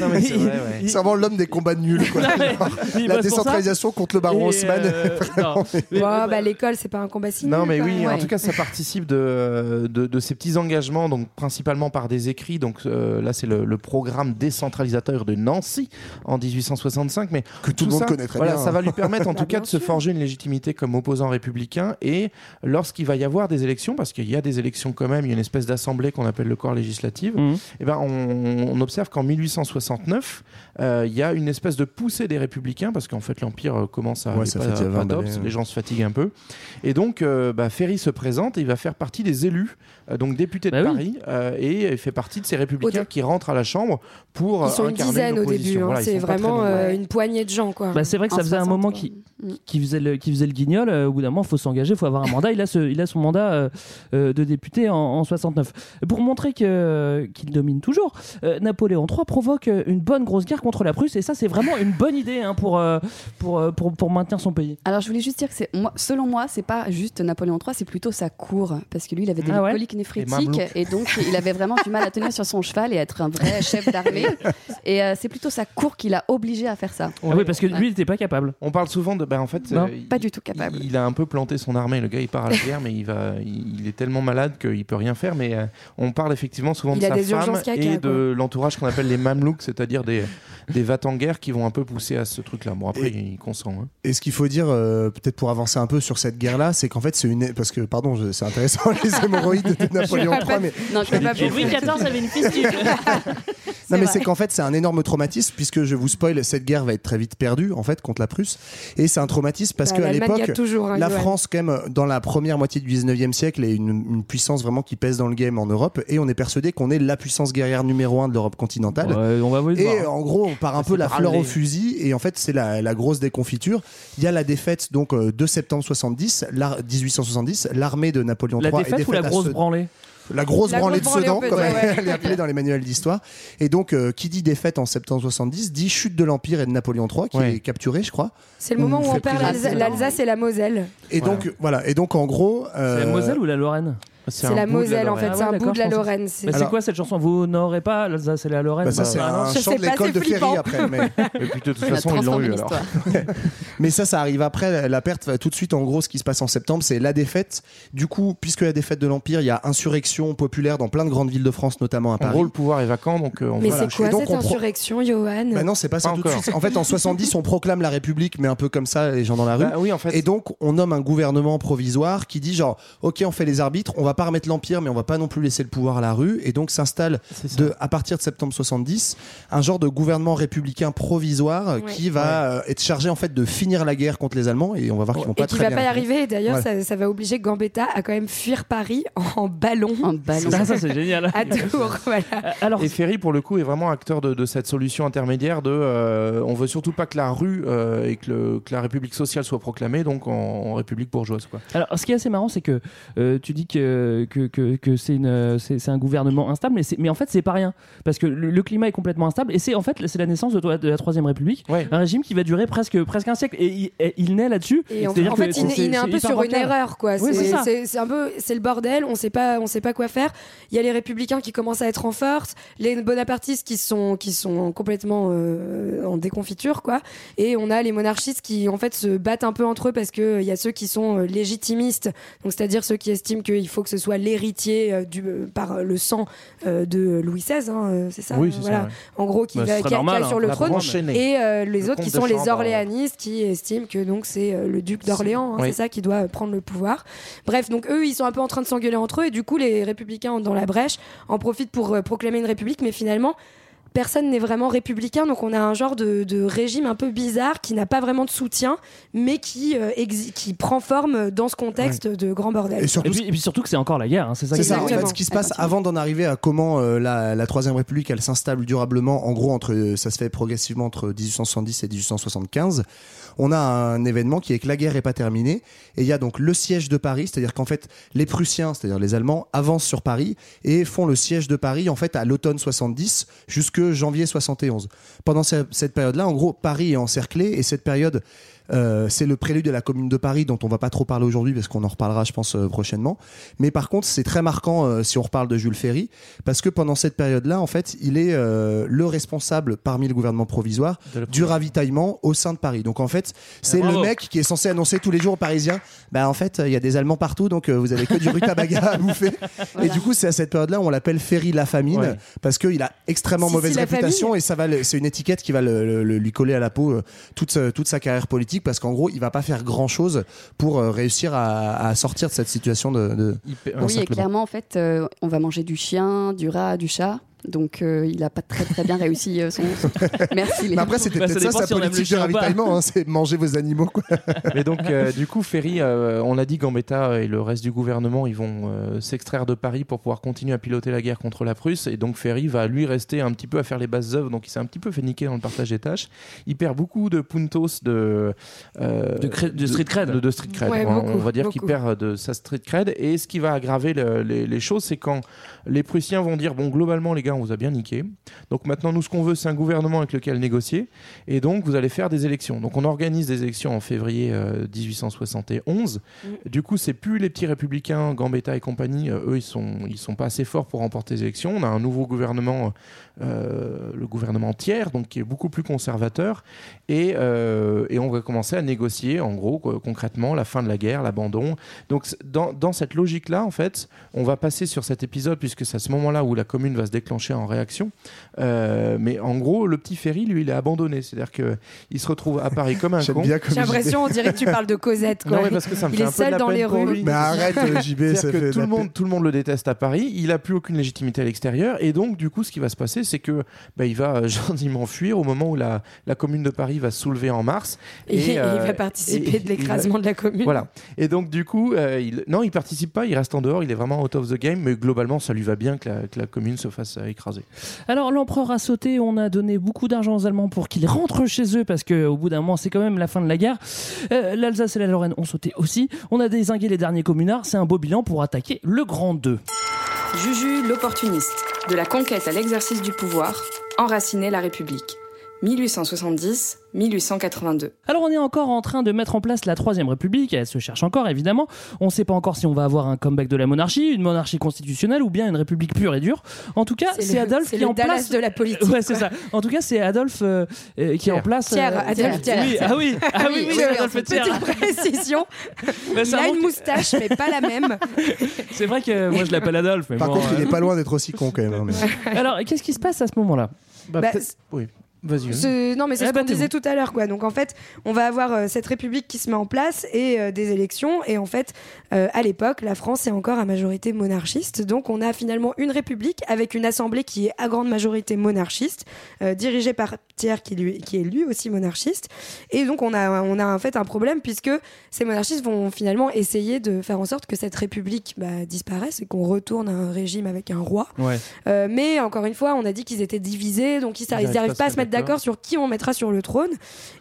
Non, mais c'est *laughs* vrai, ouais. C'est vraiment l'homme des combats nuls. Quoi. *laughs* Non, mais- il la bosse pour ça. décentralisation contre le baron Et, Haussmann. euh, *laughs* non, mais- Ouais, bah, l'école, c'est pas un combat si Non, mais quoi. oui, en Ouais. tout cas, ça participe de, de, de ces petits engagements, donc principalement par des écrits. Donc euh, là, c'est le, le programme décentralisateur de Nancy en 1865, mais Que tout le monde ça, connaît très voilà, bien. Ça va lui permettre, en Bah, tout cas, bien de se sûr. forger une légitimité comme opposant républicain. Et lorsqu'il va y avoir des élections, parce qu'il y a des élections quand même, il y a une espèce d'assemblée qu'on appelle le corps législatif. Mhm. Eh ben, on, on observe qu'en 1869, euh, il y a une espèce de poussée des républicains, parce qu'en fait l'Empire euh, commence à Ouais, aller ça pas, fait déjà pas 20 top, balais, ouais. les gens se fatiguent un peu. Et donc, euh, bah, Ferry se présente et il va faire partie des élus, donc député de Bah oui. Paris, euh, et il fait partie de ces républicains qui rentrent à la Chambre pour Ils sont euh, une dizaine au début. hein. Voilà, c'est vraiment euh, une poignée de gens, quoi. Bah, c'est vrai que En ça faisait un 60, moment qui, qui faisait le qui faisait le guignol. euh, au bout d'un moment, il faut s'engager, il faut avoir un mandat. Il a ce, il a son mandat euh, euh, de député en, en 69. Pour montrer que qu'il domine toujours, euh, Napoléon III provoque euh, une bonne grosse guerre contre la Prusse et ça, c'est vraiment une bonne idée hein, pour, euh, pour, euh, pour pour maintenir son pays. Alors je voulais juste dire que c'est moi, selon moi, c'est pas juste Napoléon III, c'est plutôt sa cour parce que lui, il avait des Ah ouais? coliques Mamelouks. et donc il avait vraiment du mal à tenir sur son cheval et être un vrai chef d'armée. Et euh, c'est plutôt sa cour qui l'a obligé à faire ça. Ah oui, parce que lui, il n'était pas capable. On parle souvent de. bah, en fait, Non, il- pas du tout capable. Il, il a un peu planté son armée. Le gars, il part à la guerre, mais il, va, il, il est tellement malade qu'il peut rien faire. Mais euh, on parle effectivement souvent Il de sa femme et de l'entourage qu'on appelle les mamelouks, c'est-à-dire des, des vats en guerre qui vont un peu pousser à ce truc-là. Bon, après, il consent. hein. Et ce qu'il faut dire, euh, peut-être pour avancer un peu sur cette guerre-là, c'est qu'en fait, c'est une. Parce que, pardon, c'est intéressant, *laughs* les hémorroïdes de Napoléon III, mais. Non, je pas Louis XIV avait une fistule. *laughs* Non, mais c'est qu'en fait, c'est un énorme traumatisme, puisque je vous spoil, cette guerre va être très vite perdue, en fait, contre la Prusse. Et c'est un traumatisme parce Bah, qu'à l'époque, hein, la. France, quand même, dans la première moitié du 19e siècle, est une, une puissance vraiment qui pèse dans le game en Europe. Et on est persuadé qu'on est la puissance guerrière numéro un de l'Europe continentale. Ouais, on va vous le Et voir. en gros, part un peu la fleur au fusil, et en fait, c'est la, la grosse déconfiture. Il y a la défaite donc euh, de septembre 70, l'ar- 1870, l'armée de Napoléon La III est défaite ou la défaite grosse Sedan. branlée? La grosse La branlée grosse de branlée, Sedan, comme ouais. elle est appelée dans les manuels d'histoire. Et donc, euh, qui dit défaite en septembre 70 dit chute de l'Empire et de Napoléon III, qui Ouais. est capturé, je crois. C'est le moment On où on perd l'Alsace et la Moselle. Et donc, voilà. Et donc, en gros. C'est euh, la Moselle ou la Lorraine? C'est un la Moselle, en fait. C'est Ah un bout de la Lorraine. c'est- Mais c'est quoi cette chanson? Vous n'aurez pas l'Alsace et la Lorraine? Bah, ça, Bah, c'est un chant de pas, l'école c'est de Ferry après. Mais, *laughs* Et puis, de toute façon, ils l'ont eu alors. l'histoire. *laughs* mais ça, ça arrive après. La perte, va tout de suite, en gros, ce qui se passe en septembre, c'est la défaite. Du coup, puisque la défaite de l'Empire, il y a insurrection populaire dans plein de grandes villes de France, notamment à En Paris. gros, le pouvoir est vacant, donc euh, on Mais c'est quoi cette insurrection, Johan? Bah non, c'est pas ça Pas tout de suite. En fait, en 70, on proclame la République, mais un peu comme ça, les gens dans la rue. Bah en. Et donc, on nomme un gouvernement provisoire qui dit genre, ok, on fait les arbitres, on va pas remettre l'empire, mais on va pas non plus laisser le pouvoir à la rue. Et donc, s'installe ça. de, à partir de septembre 70, un genre de gouvernement républicain provisoire euh, Ouais. qui va euh, être chargé en fait de finir la guerre contre les Allemands. Et on va voir qu'ils vont Et pas qui très va bien pas y arriver. Et D'ailleurs, Ouais. ça, ça va obliger Gambetta à quand même fuir Paris en ballon En ballon. Ah, ça c'est génial. à Tours. *laughs* Voilà. Euh, Alors, Et Ferry, pour le coup, est vraiment acteur de, de cette solution intermédiaire de euh, on veut surtout pas que la rue euh, et que, le- que la République sociale soit proclamée, donc en, en République bourgeoise. Quoi. Alors, ce qui est assez marrant, c'est que euh, tu dis que que, que, que, que c'est une- c'est c'est un gouvernement instable, mais, c'est- mais en fait, c'est pas rien. Parce que le, le climat est complètement instable et c'est en fait c'est la naissance de, de la Troisième République, un régime qui va durer presque, presque un siècle. Et il, et il naît là-dessus. Et en, C'est-à-dire en fait, que il, c'est- il est un peu sur une erreur, quoi. Oui, c'est c'est ça. c'est- c'est un peu, c'est le bordel. On sait pas, on sait pas quoi faire. Il y a les républicains qui commencent à être en force, les bonapartistes qui sont, qui sont complètement euh, en déconfiture, quoi. Et on a les monarchistes qui, en fait, se battent un peu entre eux parce que euh, il y a ceux qui sont euh, légitimistes, donc c'est-à-dire ceux qui estiment qu'il faut que ce soit l'héritier euh, du euh, par le sang euh, de Louis XVI, hein, euh, c'est ça. Oui, euh, c'est ça, ouais. En gros, qui Bah, va a- qui a sur hein, le trône. Et euh, les Le autres qui sont les euh, orléanistes qui estiment que donc c'est euh, le duc d'Orléans, hein, Oui. c'est ça qui doit euh, prendre le pouvoir. Bref, donc eux ils sont un peu en train de s'engueuler entre eux et du coup les républicains dans la brèche en profitent pour euh, proclamer une république, mais finalement personne n'est vraiment républicain, donc on a un genre de, de régime un peu bizarre qui n'a pas vraiment de soutien, mais qui, euh, exi- qui prend forme dans ce contexte de grand bordel. Et surtout, puis, et puis surtout que c'est encore la guerre. hein, c'est ça. C'est qui est- ça, en fait, ce qui se passe avant d'en arriver à comment euh, la, la Troisième République, elle s'installe durablement, en gros, entre, euh, ça se fait progressivement entre 1870 et 1875. On a un événement qui est que la guerre est pas terminée, et il y a donc le siège de Paris, c'est-à-dire qu'en fait, les Prussiens, c'est-à-dire les Allemands, avancent sur Paris et font le siège de Paris, en fait, à l'automne 70 jusque janvier 71. Pendant ce- cette période-là, en gros, Paris est encerclé, et cette période, euh, c'est le prélude à la Commune de Paris, dont on va pas trop parler aujourd'hui parce qu'on en reparlera, je pense, euh, prochainement. Mais par contre, c'est très marquant euh, si on reparle de Jules Ferry, parce que pendant cette période-là, en fait, il est euh, le responsable parmi le gouvernement provisoire De du ravitaillement au sein de Paris. Donc en fait, c'est le mec qui est censé annoncer tous les jours aux Parisiens, bah en fait, il y a des Allemands partout, donc euh, vous avez que du rutabaga à bouffer. Et du coup, c'est à cette période-là, on l'appelle Ferry la famine, Ouais. parce qu'il a extrêmement Si, mauvaise si, réputation famille. et ça va, c'est une étiquette qui va le- le- le- lui coller à la peau euh, toute sa carrière politique, parce qu'en gros, il va pas faire grand chose pour euh, réussir à, à sortir de cette situation de. de Oui, et clairement, en fait, euh, on va manger du chien, du rat, du chat. Donc, euh, il a pas très très bien réussi euh, son. *laughs* Merci. Les Mais après, c'était Bah, ça peut-être ça dépend sa si politique de ravitaillement, hein, c'est manger vos animaux. Quoi. *laughs* Mais donc, euh, du coup, Ferry, euh, on l'a dit, Gambetta et le reste du gouvernement, ils vont euh, s'extraire de Paris pour pouvoir continuer à piloter la guerre contre la Prusse. Et donc, Ferry va lui rester un petit peu à faire les bases œuvres. Donc, il s'est un petit peu fait niquer dans le partage des tâches. Il perd beaucoup de puntos de, euh, De street cred. De, de street cred. Ouais, on, beaucoup, on va dire qu'il perd de sa street cred. Et ce qui va aggraver le- les, les choses, c'est quand les Prussiens vont dire bon, globalement, les gars, on vous a bien niqué. Donc maintenant, nous, ce qu'on veut, c'est un gouvernement avec lequel négocier. Et donc, vous allez faire des élections. Donc, on organise des élections en février euh, 1871. Du coup, c'est plus les petits républicains, Gambetta et compagnie. euh, eux, ils sont, ils sont pas assez forts pour remporter les élections. On a un nouveau gouvernement, euh, le gouvernement tiers, donc qui est beaucoup plus conservateur. Et, euh, et on va commencer à négocier, en gros, quoi, concrètement, la fin de la guerre, l'abandon. Donc, dans, dans cette logique-là, en fait, on va passer sur cet épisode, puisque c'est à ce moment-là où la commune va se déclencher en réaction. Euh, mais en gros, le petit Ferry, lui, il est abandonné. C'est-à-dire qu'il se retrouve à Paris comme un con. J'ai l'impression, on dirait que tu parles de Cosette. Quoi. Non, mais parce que ça me il fait est un peu de seul la dans peine les rues. lui. Mais arrête, JB, que tout la le, monde, tout le monde le déteste à Paris, il a plus aucune légitimité à l'extérieur, et donc du coup ce qui va se passer c'est que bah, il va euh, *laughs* gentiment fuir au moment où la, la commune de Paris va se soulever en mars. Et, et il euh, va participer et- de l'écrasement de la commune. Voilà. Et donc du coup, euh, il... non, il participe pas, il reste en dehors, il est vraiment out of the game, mais globalement ça lui va bien que la, que la commune se fasse euh, écraser. Alors l'empereur a sauté, on a donné beaucoup d'argent aux Allemands pour qu'ils rentrent chez eux parce qu'au bout d'un moment c'est quand même la fin de la guerre. Euh, L'Alsace et la Lorraine ont sauté aussi. On a désingué les derniers communards, c'est un beau bilan pour attaquer le Grand 2. Juju l'opportuniste, de la conquête à l'exercice du pouvoir, enraciner la République. 1870-1882. Alors on est encore en train de mettre en place la Troisième République, elle se cherche encore évidemment. On ne sait pas encore si on va avoir un comeback de la monarchie, une monarchie constitutionnelle ou bien une république pure et dure. En tout cas, c'est Adolphe qui est le en Dallas place de la politique. Ouais, c'est ça. En tout cas, c'est Adolphe euh, euh, qui est en place. Thiers, euh, Adolphe. Oui, ah oui, *laughs* ah oui, oui, oui, Adolphe oui, Thiers. Petite précision. Il a manque- une moustache, mais pas la même. *laughs* C'est vrai que moi je l'appelle Adolphe. Mais Par bon, contre, il euh, est pas loin d'être aussi con quand même. hein, mais- *laughs* Alors, qu'est-ce qui se passe à ce moment-là? Bah, Bah, oui. Ce- non, mais c'est Eh ce bah, qu'on disait bon. tout à l'heure, quoi. Donc en fait, on va avoir euh, cette république qui se met en place et euh, des élections. Et en fait, euh, à l'époque, la France est encore à majorité monarchiste. Donc on a finalement une république avec une assemblée qui est à grande majorité monarchiste, dirigée par Thiers qui, lui, qui est lui aussi monarchiste. Et donc on a, on a en fait un problème puisque ces monarchistes vont finalement essayer de faire en sorte que cette république bah, disparaisse et qu'on retourne à un régime avec un roi. Ouais. Mais encore une fois, on a dit qu'ils étaient divisés, donc ils n'arrivent arrivent pas à se mettre mettre d'accord sur qui on mettra sur le trône.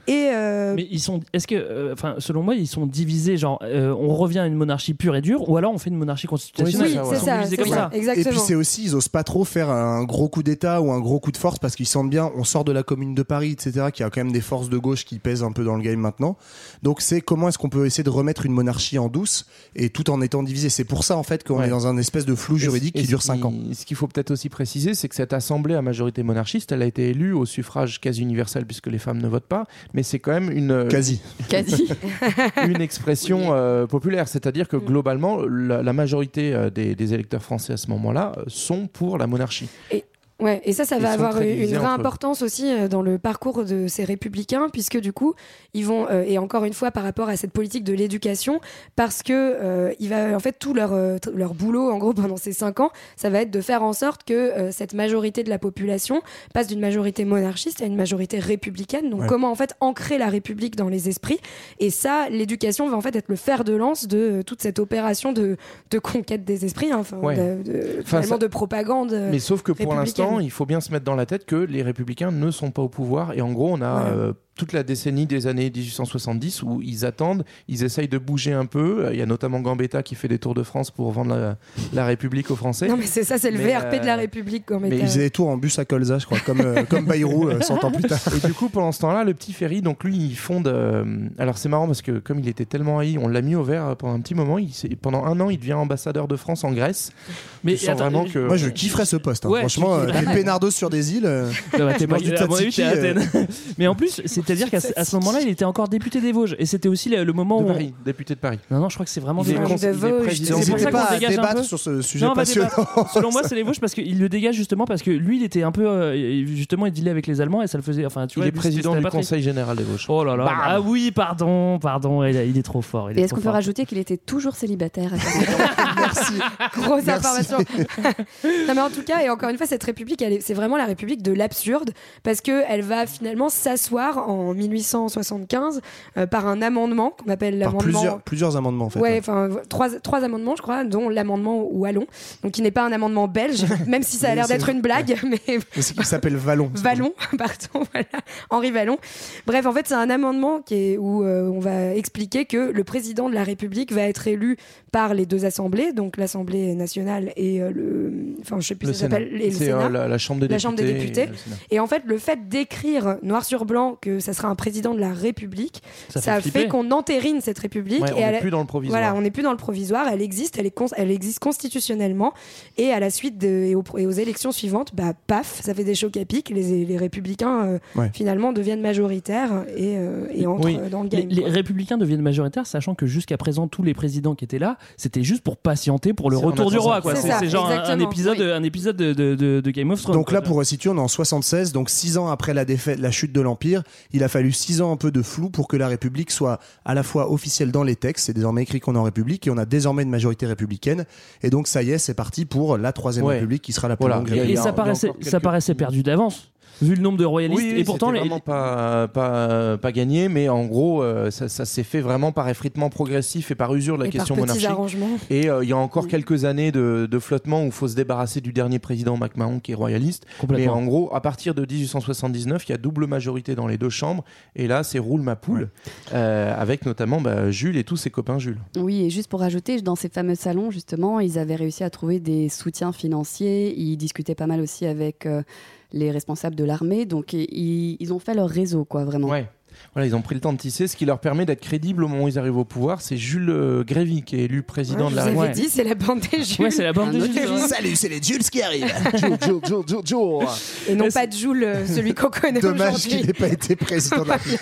Et euh, Mais ils sont. Est-ce que, euh, enfin, selon moi, ils sont divisés. Genre, euh, on revient à une monarchie pure et dure, ou alors on fait une monarchie constitutionnelle. Oui, c'est ça, comme ça. ça. Et puis c'est aussi, ils osent pas trop faire un gros coup d'État ou un gros coup de force parce qu'ils sentent bien, on sort de la commune de Paris, etc., qui a quand même des forces de gauche qui pèsent un peu dans le game maintenant. Donc c'est comment est-ce qu'on peut essayer de remettre une monarchie en douce et tout en étant divisé. C'est pour ça en fait qu'on Ouais. est dans un espèce de flou juridique Et qui dure 5 ans. Ce qu'il faut peut-être aussi préciser, c'est que cette assemblée à majorité monarchiste, elle a été élue au suffrage quasi universel puisque les femmes ne votent pas, mais c'est quand même une Quasi. Quasi. *laughs* une expression euh, populaire, c'est-à-dire que globalement, la, la majorité euh, des, des électeurs français à ce moment-là euh, sont pour la monarchie. Ouais, et ça, ça Ils va avoir très une vraie eux. importance aussi euh, dans le parcours de ces républicains, puisque du coup, ils vont, euh, et encore une fois par rapport à cette politique de l'éducation, parce que euh, il va, en fait, tout leur, euh, leur boulot, en gros, *laughs* pendant ces cinq ans, ça va être de faire en sorte que euh, cette majorité de la population passe d'une majorité monarchiste à une majorité républicaine. Donc, Ouais. comment en fait ancrer la République dans les esprits Et ça, l'éducation va en fait être le fer de lance de euh, toute cette opération de, de conquête des esprits, hein, enfin, Ouais. de, de- Enfin, finalement ça- de propagande. euh, Mais sauf que pour républicaine. Il faut bien se mettre dans la tête que les républicains ne sont pas au pouvoir. Et en gros, on a euh, toute la décennie des années 1870 où ils attendent, ils essayent de bouger un peu. Euh, Il y a notamment Gambetta qui fait des tours de France pour vendre la, la République aux Français. Non, mais c'est ça, c'est le Mais, VRP de la euh, République. Quand Mais ils faisaient des tours en bus à Colza, je crois, comme, euh, *laughs* comme Bayrou euh, 100 ans plus tard. Et du coup, pendant ce temps-là, le petit Ferry, donc lui, il fonde. euh, alors c'est marrant parce que comme il était tellement haï, on l'a mis au vert euh, pendant un petit moment. Il, pendant un an, il devient ambassadeur de France en Grèce. Mais Tu sens attends, vraiment que. Moi, je kifferais ce poste. hein. Ouais, Franchement, euh, des pénardos sur des îles. euh, Ouais, bah, t'es pas- du à euh, Athènes. *laughs* Mais en plus, c'est-à-dire qu'à ce- moment-là, il était encore député des Vosges. Et c'était aussi le, moment de où. on- Paris, député de Paris. Non, non, je crois que c'est vraiment Il des est Vosges. c'est pour ça qu'on pas à dégage un peu. sur ce sujet Non. Selon moi, c'est les Vosges parce qu'il le dégage justement parce que lui, il était un peu. euh, justement, il dealait avec les Allemands et ça le faisait. Enfin, tu Il vois, est lui, président du. Conseil général des Vosges. Oh là là. Bam Ah oui, pardon, pardon. Il, il est trop fort. il est Et est-ce qu'on peut rajouter qu'il était toujours célibataire à 40 ans *laughs* Merci. Grosse Merci. information. *laughs* non, mais en tout cas, et encore une fois, cette république, c'est vraiment la république de l'absurde parce que elle va finalement s'asseoir en 1875 euh, par un amendement qu'on appelle l'amendement. plusieurs, plusieurs amendements, en fait. Ouais, ouais. enfin trois, trois amendements, je crois, dont l'amendement Wallon, donc qui n'est pas un amendement belge, *laughs* même si ça a l'air d'être une blague, mais Mais c'est- Il s'appelle Vallon. Vallon, *laughs* pardon, voilà, Henri Vallon. Bref, en fait, c'est un amendement qui est, où euh, on va expliquer que le président de la République va être élu par les deux assemblées, donc l'Assemblée nationale et euh, le, enfin, je sais plus Le ça s'appelle, euh, la, la Chambre des La députés. Chambre des députés. Et en fait, le fait d'écrire noir sur blanc que ça sera un président de la République, Ça ça, fait qu'on entérine cette République. Ouais, et on n'est a- plus dans le provisoire. voilà, on n'est plus dans le provisoire, elle existe, elle, est cons- elle existe constitutionnellement. Et à la suite de, et, aux, et aux élections suivantes, bah, paf, ça fait des chocs à pic. Les, les républicains, euh, Ouais. finalement, deviennent majoritaires et, euh, et entrent Oui. dans le Les, game. les républicains deviennent majoritaires, sachant que jusqu'à présent, tous les présidents qui étaient là, c'était juste pour patienter pour le retour du roi. C'est genre un, épisode, Oui. un épisode de, de- de- de Game of Thrones. Donc là, pour resituer, on est en 76, donc six ans après la défaite, la chute de l'Empire. Il a fallu six ans un peu de flou pour que la République soit à la fois officielle dans les textes. C'est désormais écrit qu'on est en République et on a désormais une majorité républicaine. Et donc ça y est, c'est parti pour la troisième Ouais. République qui sera la plus Voilà. longue. Et y ça paraissait, ça paraissait perdu d'avance, vu le nombre de royalistes. Oui, et pourtant, les, vraiment pas, pas, pas gagné, mais en gros, euh, ça, ça s'est fait vraiment par effritement progressif et par usure de la Et par question petits monarchique. arrangements. Et euh, il y a encore quelques années de, de flottement où il faut se débarrasser du dernier président MacMahon qui est royaliste. Mais en gros, à partir de 1879, il y a double majorité dans les deux chambres. Et là, c'est roule ma poule, euh, avec notamment bah, Jules et tous ses copains Jules. Oui, et juste pour rajouter, dans ces fameux salons, justement, ils avaient réussi à trouver des soutiens financiers. Ils discutaient pas mal aussi avec euh, les responsables de l'armée. Donc, ils, ils ont fait leur réseau, quoi, vraiment. Voilà, ils ont pris le temps de tisser, ce qui leur permet d'être crédibles au moment où ils arrivent au pouvoir. C'est Jules euh, Grévy qui est élu président Ouais, de la République. dit, c'est la bande des Jules. Ouais, c'est la bande Un de autre Jules, Jules. ouais. Salut, c'est les Jules qui arrivent. Jules, Jules, Jules, Jules, Jules. Et non Ouais, pas de Jules, euh, celui qu'on connaît Dommage qu'il n'ait pas été président de la *laughs* République.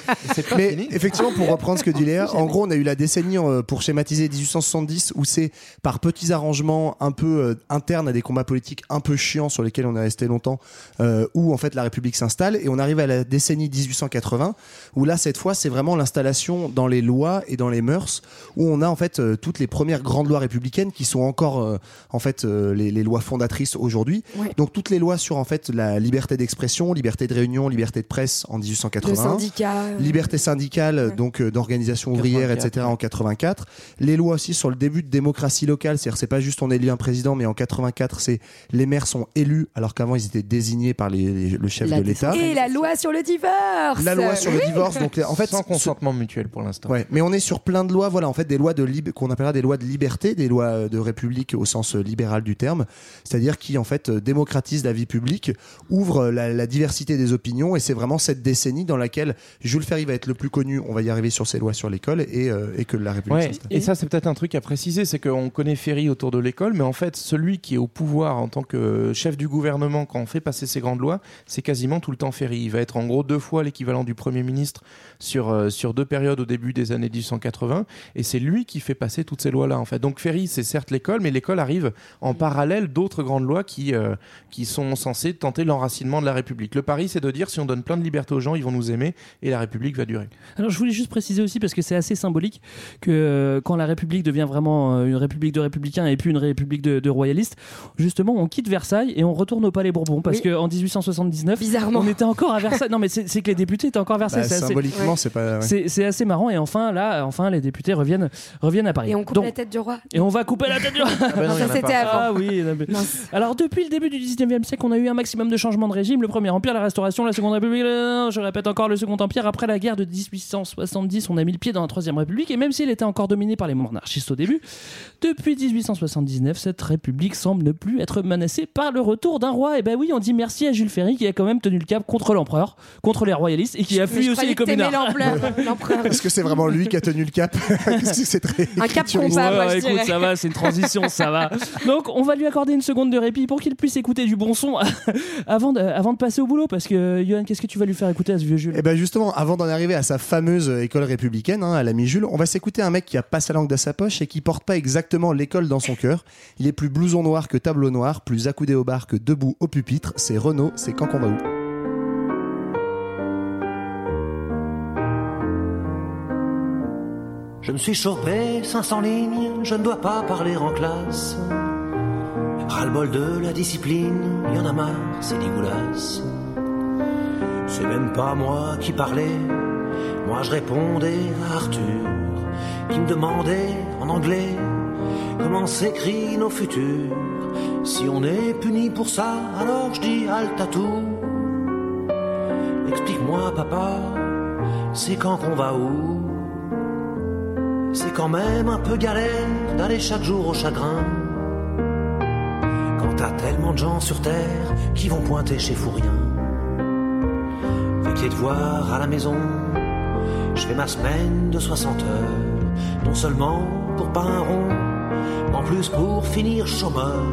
Mais fini. effectivement, pour reprendre ce que dit Léa, en gros, on a eu la décennie euh, pour schématiser 1870 où c'est par petits arrangements un peu euh, internes à des combats politiques un peu chiants sur lesquels on est resté longtemps, euh, où en fait la République s'installe et on arrive à la décennie 1880 où là, cette fois, c'est vraiment l'installation dans les lois et dans les mœurs, où on a en fait euh, toutes les premières grandes lois républicaines qui sont encore euh, en fait euh, les, lois fondatrices aujourd'hui. Donc toutes les lois sur en fait la liberté d'expression, liberté de réunion, liberté de presse en 1881, syndicat, liberté syndicale donc d'organisation ouvrière, etc. En 84. Les lois aussi sur le début de démocratie locale, c'est-à-dire c'est pas juste on élit un président, mais en 84 c'est les maires sont élus alors qu'avant ils étaient désignés par le chef de l'État. Et la loi sur le divorce. La loi sur le divorce donc en fait, sans consentement mutuel pour l'instant. Mais on est sur plein de lois, voilà, en fait, des lois de qu'on appellera des lois de liberté, des lois euh, de république au sens euh, libéral du terme, c'est-à-dire qui en fait euh, démocratisent la vie publique, ouvrent la, diversité des opinions, et c'est vraiment cette décennie dans laquelle Jules Ferry va être le plus connu. On va y arriver sur ses lois sur l'école et, que la République. Ouais, et ça, c'est peut-être un truc à préciser, c'est qu'on connaît Ferry autour de l'école, mais en fait, celui qui est au pouvoir en tant que chef du gouvernement quand on fait passer ses grandes lois, c'est quasiment tout le temps Ferry. Il va être en gros deux fois l'équivalent du premier ministre monstre sur, euh, sur deux périodes au début des années 1880, et c'est lui qui fait passer toutes ces lois-là en fait. Donc Ferry c'est certes l'école, mais l'école arrive en parallèle d'autres grandes lois qui, euh, qui sont censées tenter l'enracinement de la République. Le pari c'est de dire si on donne plein de liberté aux gens, ils vont nous aimer, et la République va durer. Alors je voulais juste préciser aussi parce que c'est assez symbolique que euh, quand la République devient vraiment une République de républicains et puis une République de, de royalistes, justement on quitte Versailles et on retourne au Palais Bourbon parce Oui. que en 1879 Bizarrement. on était encore à Versailles. non mais c'est que les députés étaient encore à Versailles. Bah, c'est assez- symboliquement, C'est pas. ouais. c'est c'est assez marrant et enfin là enfin les députés reviennent reviennent à Paris. Et on coupe Donc- la tête du roi. et on va couper la tête du Ah bah non, ça c'était pas. Ah avant. oui. Alors depuis le début du 19e siècle, on a eu un maximum de changements de régime. Le premier empire, la restauration, la seconde république, euh, je répète encore le second empire. Après la guerre de 1870, on a mis le pied dans la troisième république. Et même si elle était encore dominée par les monarchistes au début, depuis 1879, cette république semble ne plus être menacée par le retour d'un roi. Et ben oui, on dit merci à Jules Ferry qui a quand même tenu le cap contre l'empereur, contre les royalistes et qui a fui aussi les communards. L'empereur. l'empereur. Est-ce que c'est vraiment lui qui a tenu le cap? *laughs* C'est très Un cap moi, Ouais, écoute, ça va, c'est une transition, ça va. Donc, on va lui accorder une seconde de répit pour qu'il puisse écouter du bon son *laughs* avant de, avant de passer au boulot. Parce que, Johan, qu'est-ce que tu vas lui faire écouter à ce vieux Jules? Et ben justement, avant d'en arriver à sa fameuse école républicaine, hein, à l'ami Jules, on va s'écouter un mec qui a pas sa langue dans sa poche et qui porte pas exactement l'école dans son cœur. Il est plus blouson noir que tableau noir, plus accoudé au bar que debout au pupitre. C'est Renaud, c'est quand qu'on va où? Je me suis chopé 500 lignes, je ne dois pas parler en classe. Ras-le-bol de la discipline, y en a marre, c'est dégueulasse. C'est même pas moi qui parlais, moi je répondais à Arthur, qui me demandait en anglais comment s'écrit nos futurs. Si on est puni pour ça, alors je dis halte à tout. Explique-moi, papa, c'est quand qu'on va où? C'est quand même un peu galère d'aller chaque jour au chagrin. Quand t'as tellement de gens sur terre qui vont pointer chez Fourien. Les devoirs à la maison, je fais ma semaine de 60 heures. Non seulement pour pas un rond, en plus pour finir chômeur.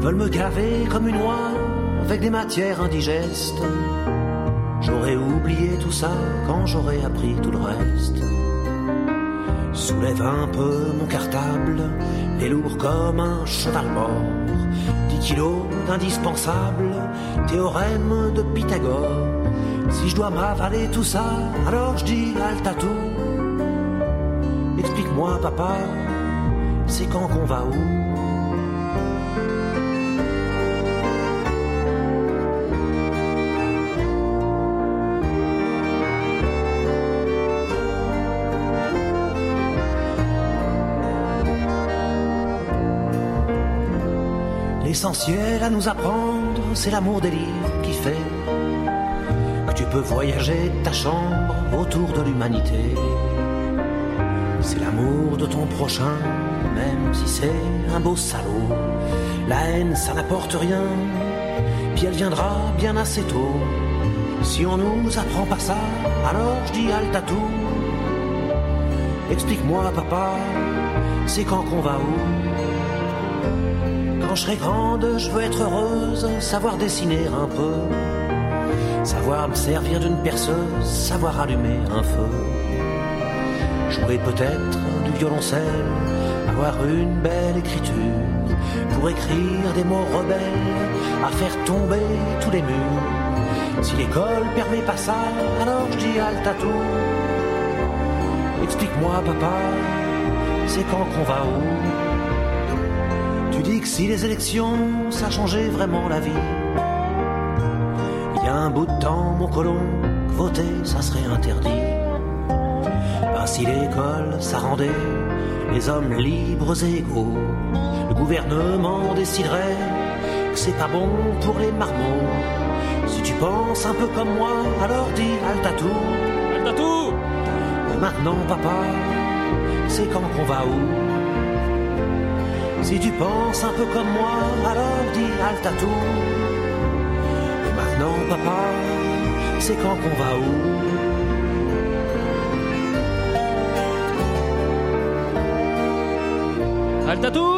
Veulent me gaver comme une oie avec des matières indigestes. J'aurais oublié tout ça quand j'aurais appris tout le reste. Soulève un peu mon cartable, les lourd comme un cheval mort. 10 kilos d'indispensable, théorème de Pythagore. Si je dois m'avaler tout ça, alors je dis tout. Explique-moi, papa, c'est quand qu'on va où? L'essentiel à nous apprendre, c'est l'amour des livres qui fait que tu peux voyager ta chambre autour de l'humanité. C'est l'amour de ton prochain, même si c'est un beau salaud. La haine, ça n'apporte rien, puis elle viendra bien assez tôt. Si on nous apprend pas ça, alors je dis halte à tout. Explique-moi, papa, c'est quand qu'on va où? Quand je serai grande, je veux être heureuse, savoir dessiner un peu, savoir me servir d'une perceuse, savoir allumer un feu, jouer peut-être du violoncelle, avoir une belle écriture, pour écrire des mots rebelles, à faire tomber tous les murs, Si l'école permet pas ça, alors je dis à tout. Explique-moi, papa, c'est quand qu'on va où? Dis que si les élections, ça changeait vraiment la vie. Il y a un bout de temps, mon colon, que voter, ça serait interdit. Ben, si l'école, ça rendait les hommes libres et égaux, le gouvernement déciderait que c'est pas bon pour les marmots. Si tu penses un peu comme moi, alors dis tout Et maintenant, papa, c'est quand qu'on va où? Si tu penses un peu comme moi, alors dis halte à tout. Et maintenant, papa, c'est quand qu'on va où? Halte à tout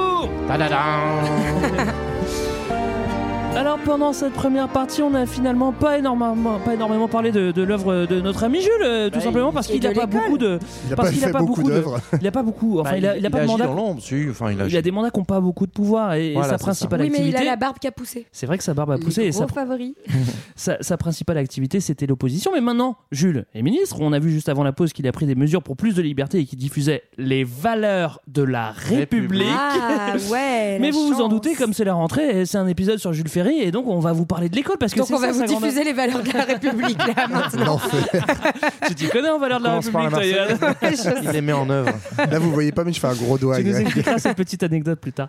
Alors pendant cette première partie, on n'a finalement pas énormément, pas énormément parlé de, de l'œuvre de notre ami Jules, euh, tout Bah, simplement parce qu'il n'a pas beaucoup de, Il a parce pas qu'il a fait pas beaucoup d'œuvres. il a pas beaucoup, enfin Bah, il a, il a pas de mandat. dans l'ombre, si, enfin, il, Il a des mandats qui n'ont pas beaucoup de pouvoir et, sa ça. principale Oui, mais il activité. a la barbe qui a poussé. C'est vrai que sa barbe a poussé Les et gros sa, favoris. *laughs* sa, sa principale activité c'était l'opposition. Mais maintenant, Jules est ministre. On a vu juste avant la pause qu'il a pris des mesures pour plus de liberté et qu'il diffusait les valeurs de la République. Ah ouais. *laughs* Mais vous vous en doutez, comme c'est la rentrée, c'est un épisode sur Jules Ferry, et donc on va vous parler de l'école parce que Donc on va vous diffuser les valeurs de la République là *laughs* maintenant. L'enfer. *laughs* Tu t'y connais en valeurs de la République. *laughs* Il les met en œuvre. Là, vous voyez pas, mais je fais un gros doigt. Tu nous expliqueras cette petite anecdote plus tard.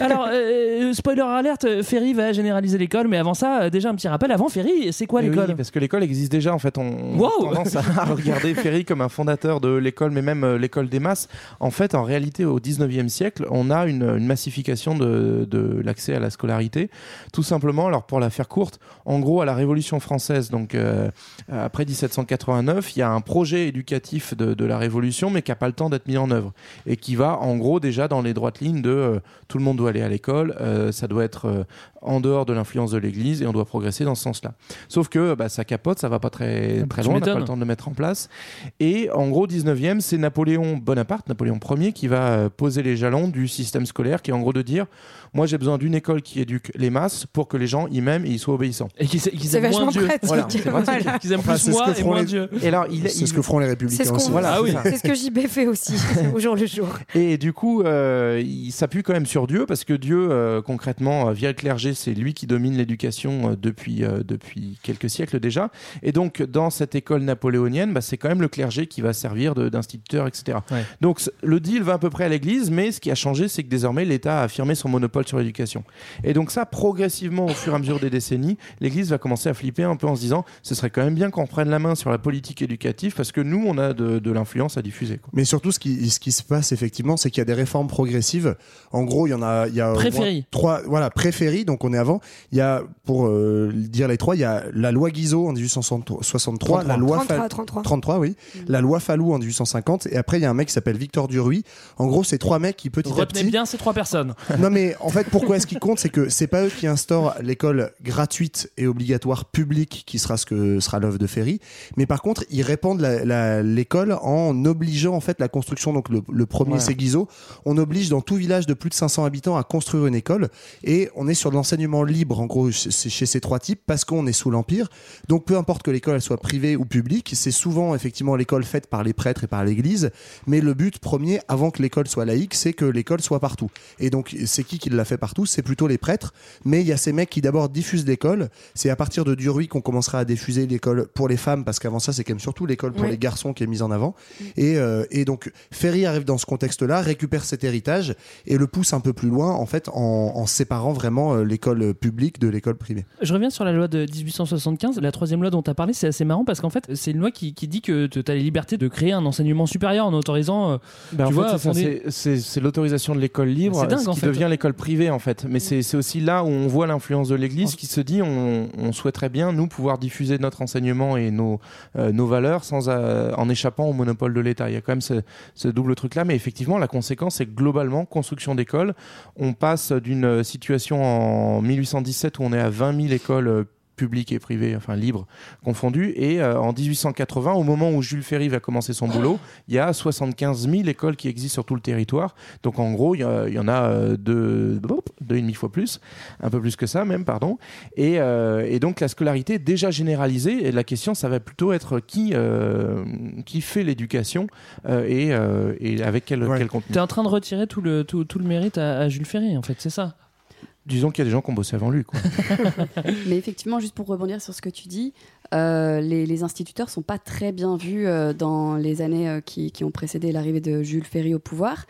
Alors, euh, spoiler alerte, Ferry va généraliser l'école, mais avant ça, euh, déjà un petit rappel. Avant Ferry, c'est quoi Mais l'école? oui, Parce que l'école existe déjà en fait. On Wow a tendance à regarder Ferry comme un fondateur de l'école, mais même euh, l'école des masses. En fait, en réalité, au 19e siècle, on a une, une massification de, de l'accès à la scolarité. Tout simplement, alors pour la faire courte, en gros, à la Révolution française, donc euh, après 1789, il y a un projet éducatif de, la Révolution, mais qui n'a pas le temps d'être mis en œuvre. Et qui va, en gros, déjà dans les droites lignes de euh, tout le monde doit aller à l'école, euh, ça doit être en dehors de l'influence de l'Église et on doit progresser dans ce sens-là. Sauf que bah, ça capote, ça va pas très, très tu loin, on n'a pas le temps de le mettre en place. Et en gros, 19e, c'est Napoléon Bonaparte, Napoléon Ier, qui va euh, poser les jalons du système scolaire, qui est en gros de dire moi j'ai besoin d'une école qui éduque les masses pour que les gens y m'aiment et ils soient obéissants. Et qu'ils C'est aiment moins vachement Dieu. pratique. Voilà. Voilà. Qu'ils aiment Enfin, plus c'est ce moi que et feront moins les- Dieu. Et alors, il, C'est il- ce que feront les C'est républicains ce aussi. Voilà, Ah c'est oui. ça. C'est ce que JB fait aussi *laughs* au jour le jour. Et du coup, euh, il s'appuie quand même sur Dieu parce que Dieu, euh, concrètement, via le clergé, c'est lui qui domine l'éducation euh, depuis, euh, depuis quelques siècles déjà. Et donc, dans cette école napoléonienne, bah, c'est quand même le clergé qui va servir de- d'instituteur, etc. Ouais. Donc, le deal va à peu près à l'église, mais ce qui a changé, c'est que désormais, l'État a affirmé son monopole sur l'éducation. Et donc, ça, progressivement, au fur et à mesure des décennies, l'église va commencer à flipper un peu en se disant ce serait quand même bien qu'on prenne la main sur la politique éducative parce que nous, on a de, de l'influence à diffuser. quoi. Mais surtout, ce qui, ce qui se passe effectivement, c'est qu'il y a des réformes progressives. En gros, il y en a, il y a moins trois, voilà, préféries. Donc on est avant. Il y a, pour euh, dire les trois, il y a la loi Guizot en 1863, la loi 33, Fall- 33. 33, oui, la loi Fallou en 1850, et après il y a un mec qui s'appelle Victor Duruy. En gros, c'est trois mecs qui petit à Retenez petit. bien ces trois personnes. *laughs* Non mais en fait pourquoi est-ce qu'ils comptent? C'est que c'est pas eux qui instaurent l'école gratuite et obligatoire publique qui sera ce que sera l'œuvre de Ferry mais par contre ils répandent l'école en obligeant en fait la construction donc le, le premier Ouais. c'est Guizot on oblige dans tout village de plus de 500 habitants à construire une école et on est sur de l'enseignement libre en gros chez ces trois types parce qu'on est sous l'empire donc peu importe que l'école soit privée ou publique c'est souvent effectivement l'école faite par les prêtres et par l'église mais le but premier avant que l'école soit laïque c'est que l'école soit partout et donc, c'est qui qui l'a fait partout? C'est plutôt les prêtres. Mais il y a ces mecs qui d'abord diffusent l'école. C'est à partir de Duruy qu'on commencera à diffuser l'école pour les femmes, parce qu'avant ça, c'est quand même surtout l'école pour Ouais. les garçons qui est mise en avant. Et, euh, et donc, Ferry arrive dans ce contexte-là, récupère cet héritage et le pousse un peu plus loin, en fait, en, en séparant vraiment euh, l'école publique de l'école privée. Je reviens sur la loi de 1875. La troisième loi dont tu as parlé, c'est assez marrant parce qu'en fait, c'est une loi qui, qui dit que tu as la liberté de créer un enseignement supérieur en autorisant. euh, Ben, Tu en vois, c'est fonder- l'autorisation de l'école libre C'est dingue, ce en qui fait. devient l'école privée en fait. Mais c'est c'est aussi là où on voit l'influence de l'Église qui se dit on, on souhaiterait bien nous pouvoir diffuser notre enseignement et nos, euh, nos valeurs sans euh, en échappant au monopole de l'État. Il y a quand même ce, ce double truc là. Mais effectivement, la conséquence c'est que globalement construction d'écoles. On passe d'une situation en 1817 où on est à 20 000 écoles euh, publiques et privées, enfin libres, confondues. Et euh, en 1880, au moment où Jules Ferry va commencer son boulot, il y a 75 000 écoles qui existent sur tout le territoire. Donc en gros, il y, en a euh, deux, deux et demi fois plus, un peu plus que ça même, pardon. Et, euh, et donc la scolarité est déjà généralisée. Et la question, ça va plutôt être qui euh, qui fait l'éducation euh, et, euh, et avec quel, quel contenu. T'es en train de retirer tout le, tout, tout le mérite à, à Jules Ferry, en fait, c'est ça? Disons qu'il y a des gens qui ont bossé avant lui. Quoi. *laughs* Mais effectivement, juste pour rebondir sur ce que tu dis, euh, les, les instituteurs sont pas très bien vus euh, dans les années euh, qui, qui ont précédé l'arrivée de Jules Ferry au pouvoir.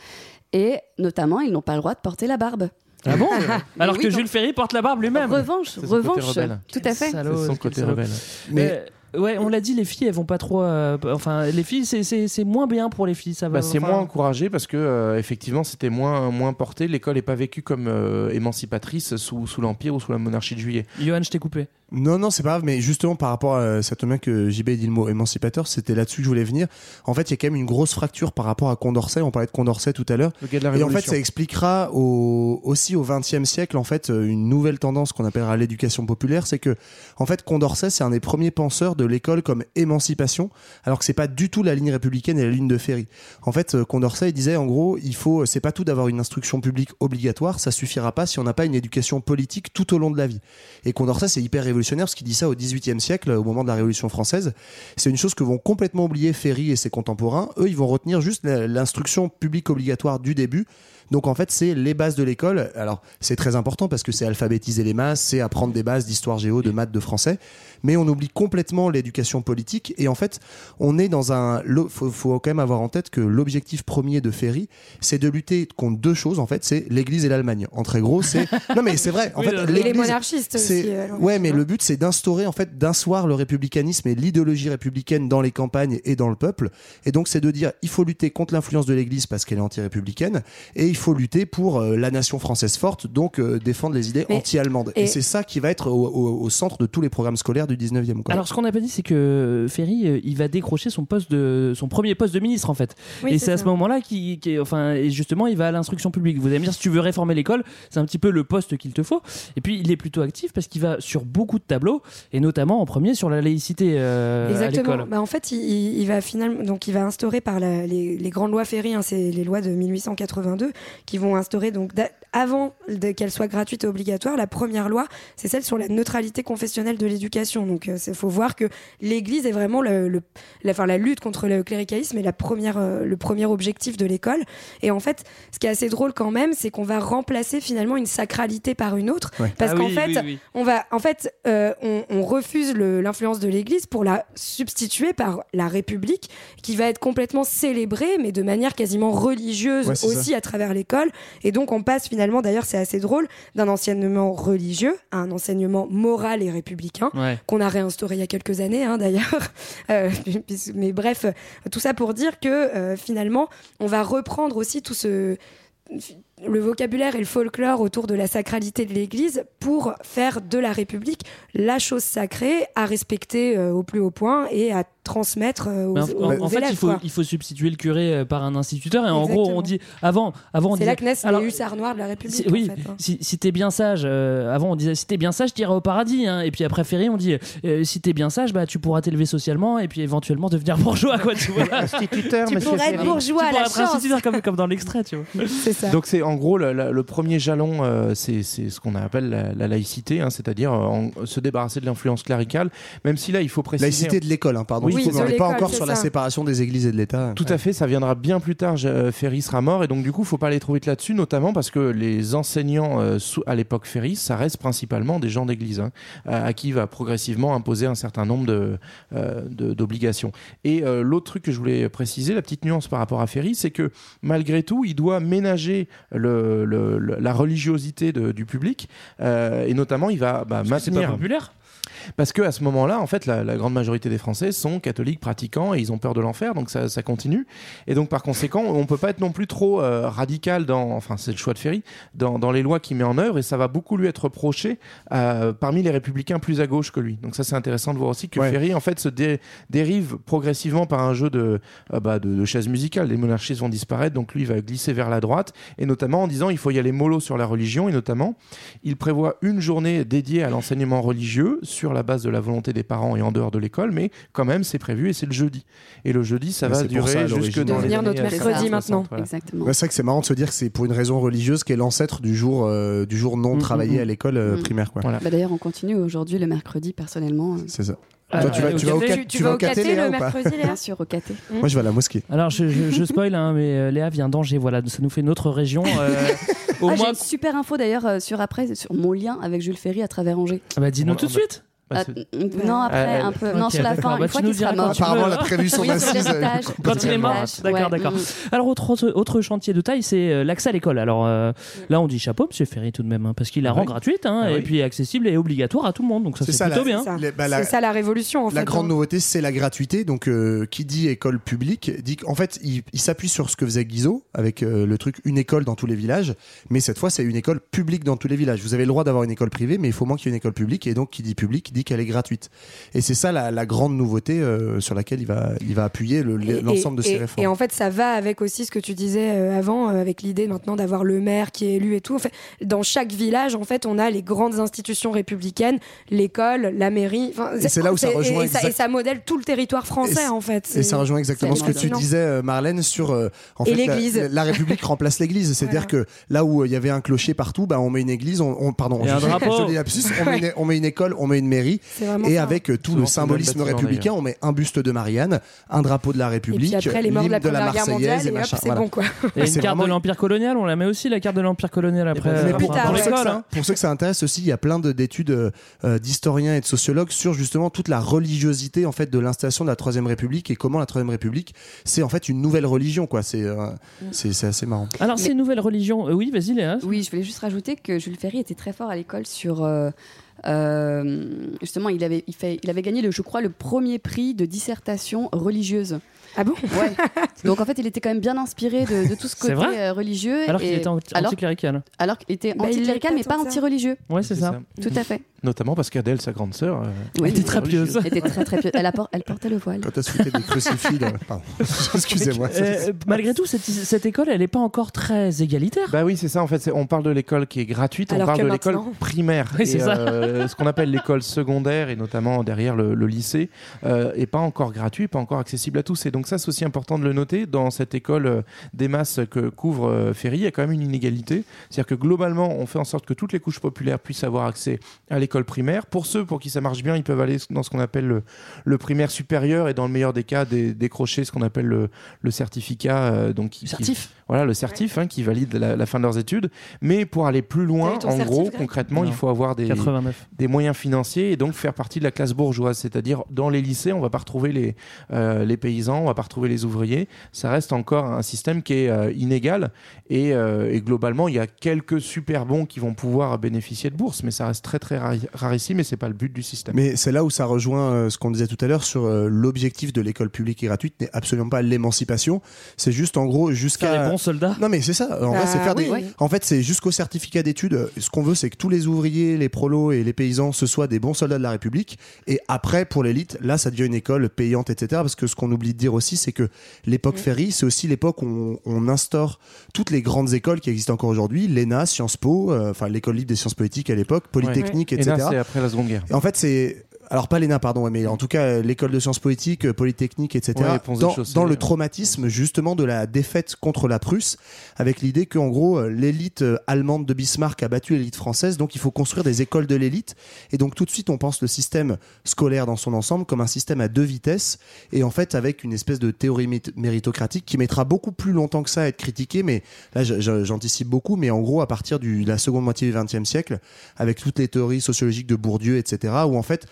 Et notamment, ils n'ont pas le droit de porter la barbe. Ah bon *laughs* Alors oui, que donc- Jules Ferry porte la barbe lui-même. Revanche, revanche, tout à fait. Salaud, C'est son côté rebelle. Mais ouais, on l'a dit, les filles, elles vont pas trop. euh, enfin, les filles, c'est- c'est c'est moins bien pour les filles. Ça va. Bah, c'est enfin, moins encouragé parce que euh, effectivement c'était moins moins porté. L'école n'est pas vécue comme euh, émancipatrice sous, sous l'empire ou sous la monarchie de Juillet. Johan, je t'ai coupé. Non, non, c'est pas grave, mais justement par rapport à ça tombe bien que JB ait dit le mot émancipateur, c'était là-dessus que je voulais venir. En fait, il y a quand même une grosse fracture par rapport à Condorcet. On parlait de Condorcet tout à l'heure. Le gars de la Et en fait, Révolution. ça expliquera au, aussi au XXe siècle, en fait, euh, une nouvelle tendance qu'on appellera l'éducation populaire, c'est que, en fait, Condorcet, c'est un des premiers penseurs de l'école comme émancipation, alors que c'est pas du tout la ligne républicaine et la ligne de Ferry. En fait, euh, Condorcet disait, en gros, il faut, c'est pas tout d'avoir une instruction publique obligatoire, ça suffira pas si on n'a pas une éducation politique tout au long de la vie. Et Condorcet, c'est hyper révolutionnaire parce qu'il dit ça au XVIIIe siècle, au moment de la Révolution française. C'est une chose que vont complètement oublier Ferry et ses contemporains. Eux, ils vont retenir juste l'instruction publique obligatoire du début. Donc en fait, c'est les bases de l'école. Alors c'est très important parce que c'est alphabétiser les masses, c'est apprendre des bases d'histoire géo, de maths, de français. Mais on oublie complètement l'éducation politique. Et en fait, on est dans un. Faut, faut quand même avoir en tête que l'objectif premier de Ferry, c'est de lutter contre deux choses. En fait, c'est l'Église et l'Allemagne. En très gros, c'est. *laughs* Non mais c'est vrai. En Oui, fait, le- Et les l'Église- monarchistes aussi. euh, ouais, mais le but c'est d'instaurer en fait d'asseoir le républicanisme et l'idéologie républicaine dans les campagnes et dans le peuple. Et donc c'est de dire il faut lutter contre l'influence de l'Église parce qu'elle est anti-républicaine et il faut lutter pour euh, la nation française forte, donc euh, défendre les idées anti-allemandes. Et, et- c'est ça qui va être au, au- au centre de tous les programmes scolaires du 19e. Quoi. Alors, ce qu'on n'a pas dit, c'est que Ferry, euh, il va décrocher son poste de son premier poste de ministre en fait. Oui, et c'est à ce moment-là qu'il, enfin, et justement, il va à l'instruction publique. Vous allez me dire, si tu veux réformer l'école, c'est un petit peu le poste qu'il te faut. Et puis, il est plutôt actif parce qu'il va sur beaucoup de tableaux, et notamment en premier sur la laïcité euh, à Exactement. l'école. Bah, en fait, il, il- il va finalement, donc il va instaurer par la- les, les grandes lois Ferry, hein, c'est les lois de 1882, qui vont instaurer donc avant qu'elles soient gratuites et obligatoires. La première loi, c'est celle sur la neutralité confessionnelle de l'éducation. Donc, il faut voir que l'Église est vraiment le, le- la, enfin, la lutte contre le cléricalisme est la première, euh, le premier objectif de l'école. Et en fait, ce qui est assez drôle quand même, c'est qu'on va remplacer finalement une sacralité par une autre, Ouais. parce Ah qu'en oui, fait, oui, oui. on va, en fait, euh, on, on refuse l'influence de l'Église pour la substituer par la République, qui va être complètement célébrée, mais de manière quasiment religieuse Ouais, aussi à travers l'école. Et donc, on passe finalement, d'ailleurs, c'est assez drôle, d'un enseignement religieux à un enseignement moral et républicain Ouais. qu'on a réinstauré il y a quelques années, hein, d'ailleurs. *laughs* Euh, mais bref, tout ça pour dire que euh, finalement, on va reprendre aussi tout ce le vocabulaire et le folklore autour de la sacralité de l'Église pour faire de la République la chose sacrée à respecter euh, au plus haut point et à transmettre euh, aux, en, aux- en- en fait, élèves. il faut, il faut substituer le curé euh, par un instituteur. Et en Exactement. gros, on dit avant, avant on C'est disait. que naissent alors, les hussards noirs de la République. Si- oui, en fait, hein. si, si t'es bien sage, euh, avant on disait si t'es bien sage, t'iras au paradis. hein. Et puis après Ferry, on dit euh, si t'es bien sage, bah, tu pourras t'élever socialement et puis éventuellement devenir *laughs* bourgeois. Quoi, tu vois. Instituteur, Tu monsieur pourrais être bourgeois tu à la être chance. instituteur comme, comme dans l'extrait, tu vois. *laughs* C'est ça. Donc c'est en gros le, le- le premier jalon, euh, c'est c'est ce qu'on appelle la, la laïcité, hein, c'est-à-dire euh, en- se débarrasser de l'influence cléricale, même si là il faut préciser. Laïcité de l'école, hein, pardon. Oui, C'est on n'est pas encore sur la séparation des églises et de l'État. Tout à fait, ça viendra bien plus tard. Je- euh, Ferry sera mort et donc du coup, faut pas aller trop vite là-dessus, notamment parce que les enseignants euh, sous- à l'époque Ferry, ça reste principalement des gens d'église, hein, à, à qui il va progressivement imposer un certain nombre de, euh, de- d'obligations. Et euh, l'autre truc que je voulais préciser, la petite nuance par rapport à Ferry, c'est que malgré tout, il doit ménager le, le- le- la religiosité de- du public euh, et notamment, il va bah, C'est pas maintenir. populaire. Parce que à ce moment-là, en fait, la, la grande majorité des Français sont catholiques pratiquants et ils ont peur de l'enfer, donc ça, ça continue. Et donc par conséquent, on peut pas être non plus trop euh, radical dans, enfin c'est le choix de Ferry, dans, dans les lois qu'il met en œuvre et ça va beaucoup lui être reproché euh, parmi les républicains plus à gauche que lui. Donc ça c'est intéressant de voir aussi que Ouais. Ferry en fait se dé- dérive progressivement par un jeu de, euh, bah, de, de chaises musicales. Les monarchistes vont disparaître, donc lui il va glisser vers la droite et notamment en disant il faut y aller mollo sur la religion et notamment il prévoit une journée dédiée à l'enseignement religieux sur la la base de la volonté des parents et en dehors de l'école, mais quand même, c'est prévu et c'est le jeudi. Et le jeudi, ça va durer jusque dans les notre 50, mercredi 60, maintenant. voilà. Exactement. Ouais, c'est vrai que c'est marrant de se dire que c'est pour une raison religieuse qui est l'ancêtre du jour, euh, du jour non Mm, travaillé mm, à l'école euh, Mm. primaire. Quoi. Voilà. Bah, D'ailleurs, on continue aujourd'hui le mercredi, personnellement. euh, C'est ça. Ah, Toi, tu vas, tu au vas au Tu, vas au caté Léa, le ou pas mercredi, Léa *laughs* Bien sûr, au caté. Moi, je vais à la mosquée. Alors, je, je, je spoil, hein, mais euh, Léa vient d'Angers, voilà, ça nous fait notre région. euh, *laughs* au Ah, j'ai moins. une super info d'ailleurs euh, sur après sur mon lien avec Jules Ferry à travers Angers. Ah bah, dis-nous tout de suite. Bah, Ah, mm, non, après, Euh, un peu. non, sur la fin, Bah, une fois nous qu'il sera mort. quand tu Apparemment, veux. elle a prévu son assise. euh. Quand il est mort, d'accord, ouais, d'accord. mm. Alors, autre, autre, autre chantier de taille, c'est euh, l'accès à l'école. Alors euh, là, on dit chapeau, monsieur Ferry, tout de même, hein, parce qu'il la rend Oui. gratuite, hein, Ah et oui. puis accessible et obligatoire à tout le monde. Donc ça, C'est plutôt la- bien. C'est ça. Les- bah, la- C'est ça la révolution en fait. La grande hein. nouveauté, c'est la gratuité. Donc, euh, qui dit école publique, dit qu'en fait, il, il s'appuie sur ce que faisait Guizot avec euh, le truc une école dans tous les villages. Mais cette fois, c'est une école publique dans tous les villages. Vous avez le droit d'avoir une école privée, mais il faut moins qu'il y ait une école publique. Et donc, qui dit public, dit qu'elle est gratuite. Et c'est ça la, la grande nouveauté euh, sur laquelle il va, il va appuyer le- l'ensemble de ses et- réformes. Et en fait, ça va avec aussi ce que tu disais euh, avant, euh, avec l'idée maintenant d'avoir le maire qui est élu et tout. En fait, dans chaque village, en fait, on a les grandes institutions républicaines, l'école, la mairie. Enfin, Et c'est là où ça rejoint et, ça, exact- et ça modèle tout le territoire français, en fait. Et ça rejoint exactement ce que tu disais, Marlène, sur euh, en Et fait, la- l'église. La, la République remplace l'Église. C'est-à-dire que là où euh, il y avait un clocher partout, bah, on met une église, on, on- pardon, Et un *laughs* je- drapeau. joli lapsus, on, met une, on met une école, on met une mairie, Et ça. avec euh, tout le symbolisme républicain, on met un buste de Marianne, un drapeau de la Et République, puis après, les morts de la Guerre mondiale, Marseillaise et et hop, machin. c'est voilà. bon, quoi. Et une carte vraiment- de l'Empire colonial, on la met aussi, la carte de l'Empire colonial après. ben, euh, mais pour, plus tard, pour. Pour hein. pour ceux que ça intéresse aussi, il y a plein de- d'études euh, d'historiens et de sociologues sur justement toute la religiosité en fait de l'installation de la Troisième République et comment la Troisième République c'est en fait une nouvelle religion quoi. C'est euh, assez marrant. Alors, c'est une nouvelle religion. Euh, oui, vas-y, Léa. Oui, je voulais juste rajouter que Jules Ferry était très fort à l'école sur. Euh, justement, il avait, il, fait, il avait gagné, le, je crois, le premier prix de dissertation religieuse. Ah bon Ouais. *laughs* Donc en fait, il était quand même bien inspiré de, de tout ce *laughs* côté vrai euh, religieux. Alors qu'il était anti- alors, anticlérical. alors qu'il était Bah, anticlérical, mais pas ça. anti-religieux. Ouais, c'est ça. Tout à fait. Notamment parce qu'Adèle, sa grande sœur, euh, Oui, était très pieuse. Elle était très très pieuse. Elle, appor- elle portait le voile. Quand elle se foutait des crucifix, dans- pardon. *laughs* excusez-moi. Euh, malgré tout, cette, cette école, elle n'est pas encore très égalitaire. Bah oui, c'est ça. En fait, on parle de l'école qui est gratuite, Alors on parle de l'école primaire. Oui, c'est Et, ça. euh, ce qu'on appelle l'école secondaire et notamment derrière le, le lycée euh, est pas encore gratuit, pas encore accessible à tous. Et donc ça, c'est aussi important de le noter. Dans cette école euh, des masses que couvre euh, Ferry, il y a quand même une inégalité. C'est-à-dire que globalement, on fait en sorte que toutes les couches populaires puissent avoir accès à l'école primaire. Pour ceux pour qui ça marche bien, ils peuvent aller dans ce qu'on appelle le, primaire supérieur et dans le meilleur des cas, dé- décrocher ce qu'on appelle le, certificat. euh, donc Certif. Voilà, le certif hein, qui valide la, la fin de leurs études. Mais pour aller plus loin, en certif gros, concrètement, Non. il faut avoir des, 89. des moyens financiers et donc faire partie de la classe bourgeoise. C'est-à-dire, dans les lycées, on va pas retrouver les, euh, les paysans, on va pas retrouver les ouvriers. Ça reste encore un système qui est euh, inégal. Et, euh, et globalement, il y a quelques super bons qui vont pouvoir bénéficier de bourses, mais ça reste très très rari- rarissime et c'est pas le but du système. Mais c'est là où ça rejoint euh, ce qu'on disait tout à l'heure sur euh, l'objectif de l'école publique et gratuite n'est absolument pas l'émancipation. C'est juste en gros jusqu'à les bons soldats. Non mais c'est ça. En Bah, vrai, c'est faire des. oui. En fait, c'est jusqu'au certificat d'études. Ce qu'on veut, c'est que tous les ouvriers, les prolos et les paysans, ce soient des bons soldats de la République. Et après, pour l'élite, là, ça devient une école payante, etc. Parce que ce qu'on oublie de dire aussi, c'est que l'époque Ferry, c'est aussi l'époque où on, on instaure toutes les grandes écoles qui existent encore aujourd'hui, l'ENA, Sciences Po, euh, enfin l'école libre des sciences politiques à l'époque, Polytechnique, Et etc. là, c'est après la Seconde Guerre. Et en fait, c'est. Alors, pas l'ENA, pardon, mais en tout cas, euh, l'école de sciences poétiques, euh, polytechnique, etc. Ouais, dans, Chaussée, dans le ouais. traumatisme, justement, de la défaite contre la Prusse, avec l'idée qu'en gros, euh, l'élite euh, allemande de Bismarck a battu l'élite française, donc il faut construire des écoles de l'élite. Et donc, tout de suite, on pense le système scolaire dans son ensemble comme un système à deux vitesses, et en fait, avec une espèce de théorie mé- méritocratique qui mettra beaucoup plus longtemps que ça à être critiquée, mais là, j'anticipe beaucoup, mais en gros, à partir de la seconde moitié du XXe siècle, avec toutes les théories sociologiques de Bourdieu, etc., où en fait,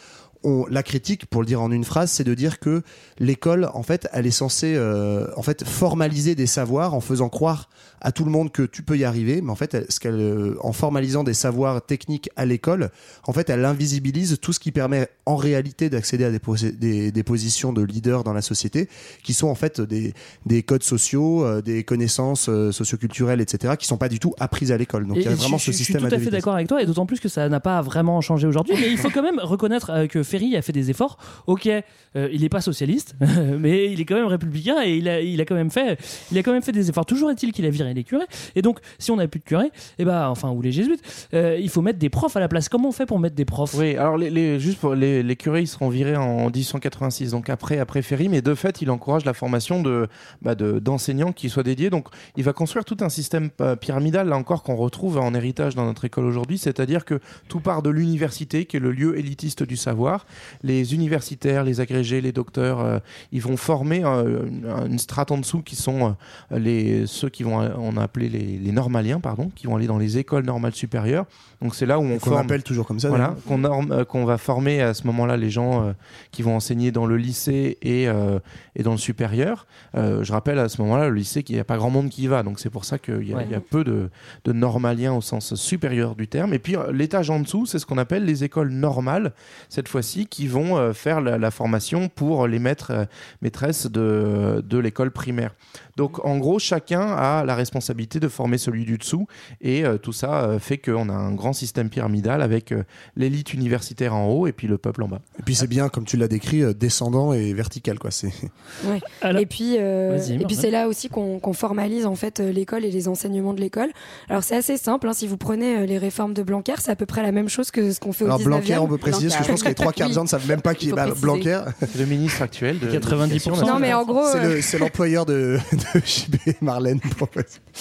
on, la critique, pour le dire en une phrase, c'est de dire que l'école, en fait, elle est censée, euh, en fait, formaliser des savoirs en faisant croire à tout le monde que tu peux y arriver, mais en fait, elle- ce qu'elle, euh, en formalisant des savoirs techniques à l'école, en fait, elle invisibilise tout ce qui permet en réalité d'accéder à des, posi- des, des positions de leader dans la société, qui sont en fait des, des codes sociaux, euh, des connaissances socioculturelles, etc., qui sont pas du tout apprises à l'école. Donc il y a vraiment je, ce je suis système tout à à fait d'accord avec toi, et d'autant plus que ça n'a pas vraiment changé aujourd'hui. Mais il faut quand même reconnaître que Ferry a fait des efforts. Ok, euh, il n'est pas socialiste, *laughs* mais il est quand même républicain et il a, quand même fait, il a quand même fait des efforts. Toujours est-il qu'il a viré les curés. Et donc, si on n'a plus de curés, et ben, enfin, ou les jésuites, euh, il faut mettre des profs à la place. Comment on fait pour mettre des profs? Oui, alors les, juste pour les, curés, ils seront virés en 1886, donc après, après Ferry, mais de fait, il encourage la formation de, bah, de- d'enseignants qui soient dédiés. Donc, il va construire tout un système euh, pyramidal, là encore, qu'on retrouve en héritage dans notre école aujourd'hui, c'est-à-dire que tout part de l'université, qui est le lieu élitiste du savoir. Les universitaires, les agrégés, les docteurs, euh, ils vont former euh, une, une strate en dessous qui sont euh, les, ceux qui vont, on a appelé les, les normaliens, pardon, qui vont aller dans les écoles normales supérieures. Donc, c'est là où on Qu'on forme. appelle toujours comme ça. Voilà, qu'on euh, va former à ce moment-là les gens euh, qui vont enseigner dans le lycée et, euh, et dans le supérieur. Euh, je rappelle à ce moment-là, le lycée, qu'il n'y a pas grand monde qui y va. Donc c'est pour ça qu'il y, a- Ouais. il y a peu de, de normaliens au sens supérieur du terme. Et puis l'étage en dessous, c'est ce qu'on appelle les écoles normales, cette qui vont euh, faire la, formation pour les maîtres, euh, maîtresses de l'école primaire. Donc en gros, chacun a la responsabilité de former celui du dessous. Et euh, tout ça euh, fait qu'on a un grand système pyramidal avec euh, l'élite universitaire en haut et puis le peuple en bas. Et puis c'est bien, comme tu l'as décrit, euh, descendant et vertical. Quoi. C'est... *laughs* Ouais. Alors- Et puis, euh, et puis c'est là aussi qu'on qu'on formalise en fait l'école et les enseignements de l'école. Alors c'est assez simple. hein, si vous prenez euh, les réformes de Blanquer, c'est à peu près la même chose que ce qu'on fait Alors au 19e. Blanquer, on peut préciser, parce que je pense que les trois quarts *laughs* des gens ne savent même pas qui est bah. Blanquer. Le ministre actuel de 90%. l'éducation Non mais en gros, C'est, euh, le- c'est l'employeur de, de *laughs* *laughs* JB Marlène. pour-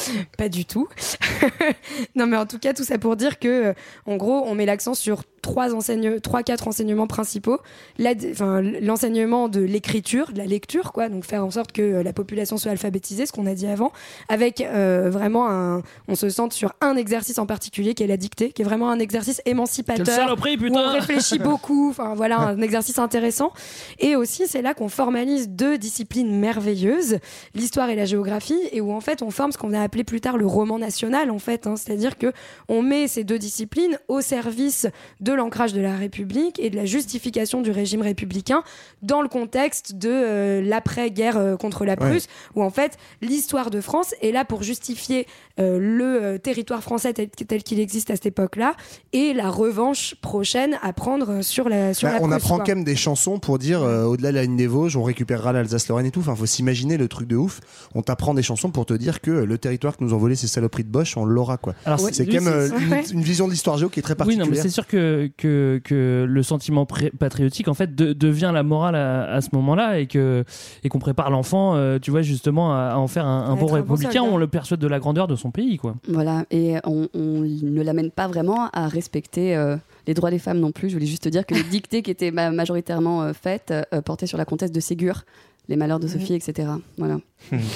*laughs* Pas du tout. *laughs* non, mais en tout cas, tout ça pour dire que, euh, en gros, on met l'accent sur trois enseignements, trois, quatre enseignements principaux. L'enseignement de l'écriture, de la lecture, quoi. Donc, faire en sorte que euh, la population soit alphabétisée, ce qu'on a dit avant, avec euh, vraiment un, on se centre sur un exercice en particulier qui est la dictée, qui est vraiment un exercice émancipateur. saloperie, où on putain réfléchit *laughs* beaucoup. Enfin voilà, un exercice intéressant. Et aussi, c'est là qu'on formalise deux disciplines merveilleuses, l'histoire et la géographie, et où en fait on forme ce qu'on a appelé plus tard le roman national, en fait. hein. C'est-à-dire que on met ces deux disciplines au service de l'ancrage de la République et de la justification du régime républicain dans le contexte de euh, l'après-guerre euh, contre la Prusse, où en fait l'histoire de France est là pour justifier euh, le territoire français tel, tel qu'il existe à cette époque-là et la revanche prochaine à prendre sur la sur Bah, la on Prusse, apprend quoi. quand même des chansons pour dire au-delà de la ligne des Vosges, on récupérera l'Alsace-Lorraine et tout. Enfin, faut s'imaginer le truc de ouf. On t'apprend des chansons pour te dire que le territoire que nous ont volé ces saloperies de Bosch, on l'aura quoi. Alors, c'est oui, quand même euh, c'est- une, vision de l'histoire géo qui est très Oui, particulière. non, mais c'est sûr que, que, que le sentiment pré- patriotique, en fait, de- devient la morale à, à ce moment-là et que et qu'on prépare l'enfant, euh, tu vois, justement, à, à en faire un, bon bon républicain. soldat. on le persuade de la grandeur de son pays, quoi. Voilà, et on, on ne l'amène pas vraiment à respecter euh, les droits des femmes non plus. Je voulais juste te dire que les *laughs* dictées qui étaient ma- majoritairement faites euh, portaient sur la comtesse de Ségur, les malheurs de Sophie, etc. Voilà.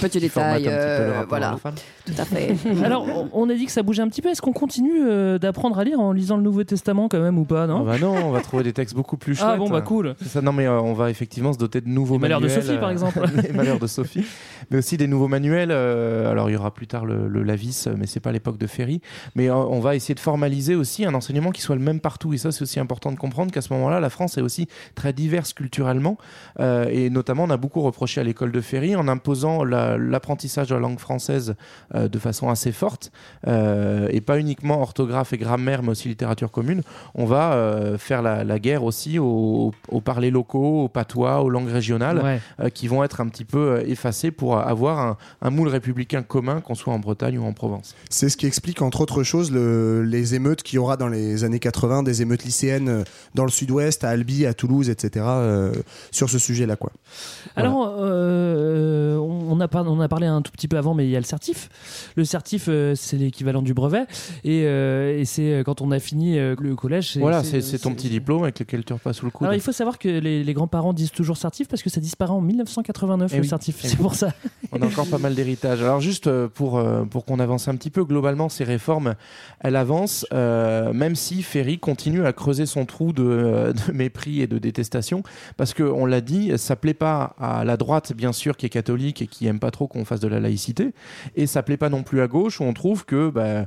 Petit détail, un petit peu le euh, voilà, tout à fait. *laughs* Alors, on, a dit que ça bougeait un petit peu. Est-ce qu'on continue euh, d'apprendre à lire en lisant le Nouveau Testament, quand même, ou pas, Ah non bah non, on va trouver des textes beaucoup plus chouettes. Ah bon, bah cool. C'est ça, non mais euh, on va effectivement se doter de nouveaux Les malheurs de manuels, Sophie, par exemple. *laughs* les malheurs de Sophie, mais aussi des nouveaux manuels. euh, alors il y aura plus tard le, le Lavis, mais c'est pas l'époque de Ferry. Mais euh, on va essayer de formaliser aussi un enseignement qui soit le même partout. Et ça, c'est aussi important de comprendre qu'à ce moment-là, la France est aussi très diverse culturellement, Euh, et notamment on a beaucoup reproché à l'école de Ferry en imposant la- l'apprentissage de la langue française euh, de façon assez forte, euh, et pas uniquement orthographe et grammaire, mais aussi littérature commune. On va euh, faire la, la guerre aussi aux, aux parlers locaux, aux patois, aux langues régionales, Ouais. euh, qui vont être un petit peu effacés pour avoir un, un moule républicain commun, qu'on soit en Bretagne ou en Provence. C'est ce qui explique, entre autres choses, le- les émeutes qu'il y aura dans les années 80, des émeutes lycéennes dans le sud-ouest, à Albi, à Toulouse, etc., euh, sur ce sujet-là. quoi. Alors, euh, on, on a par- on a parlé un tout petit peu avant, mais il y a le certif. Le certif, euh, c'est l'équivalent du brevet. Et, euh, et c'est euh, quand on a fini le collège. c'est- Voilà, c'est- ton petit diplôme avec lequel tu repasses sous le coude. Alors, il faut savoir que les, les grands-parents disent toujours certif parce que ça disparaît en 1989, Eh le oui. certif. Eh C'est pour ça. *laughs* On a encore pas mal d'héritage. Alors juste pour, pour qu'on avance un petit peu, globalement, ces réformes, elles avancent, même si Ferry continue à creuser son trou de, de mépris et de détestation, parce qu'on l'a dit, ça plaît pas à à la droite, bien sûr, qui est catholique et qui aime pas trop qu'on fasse de la laïcité, et ça plaît pas non plus à gauche où on trouve que bah,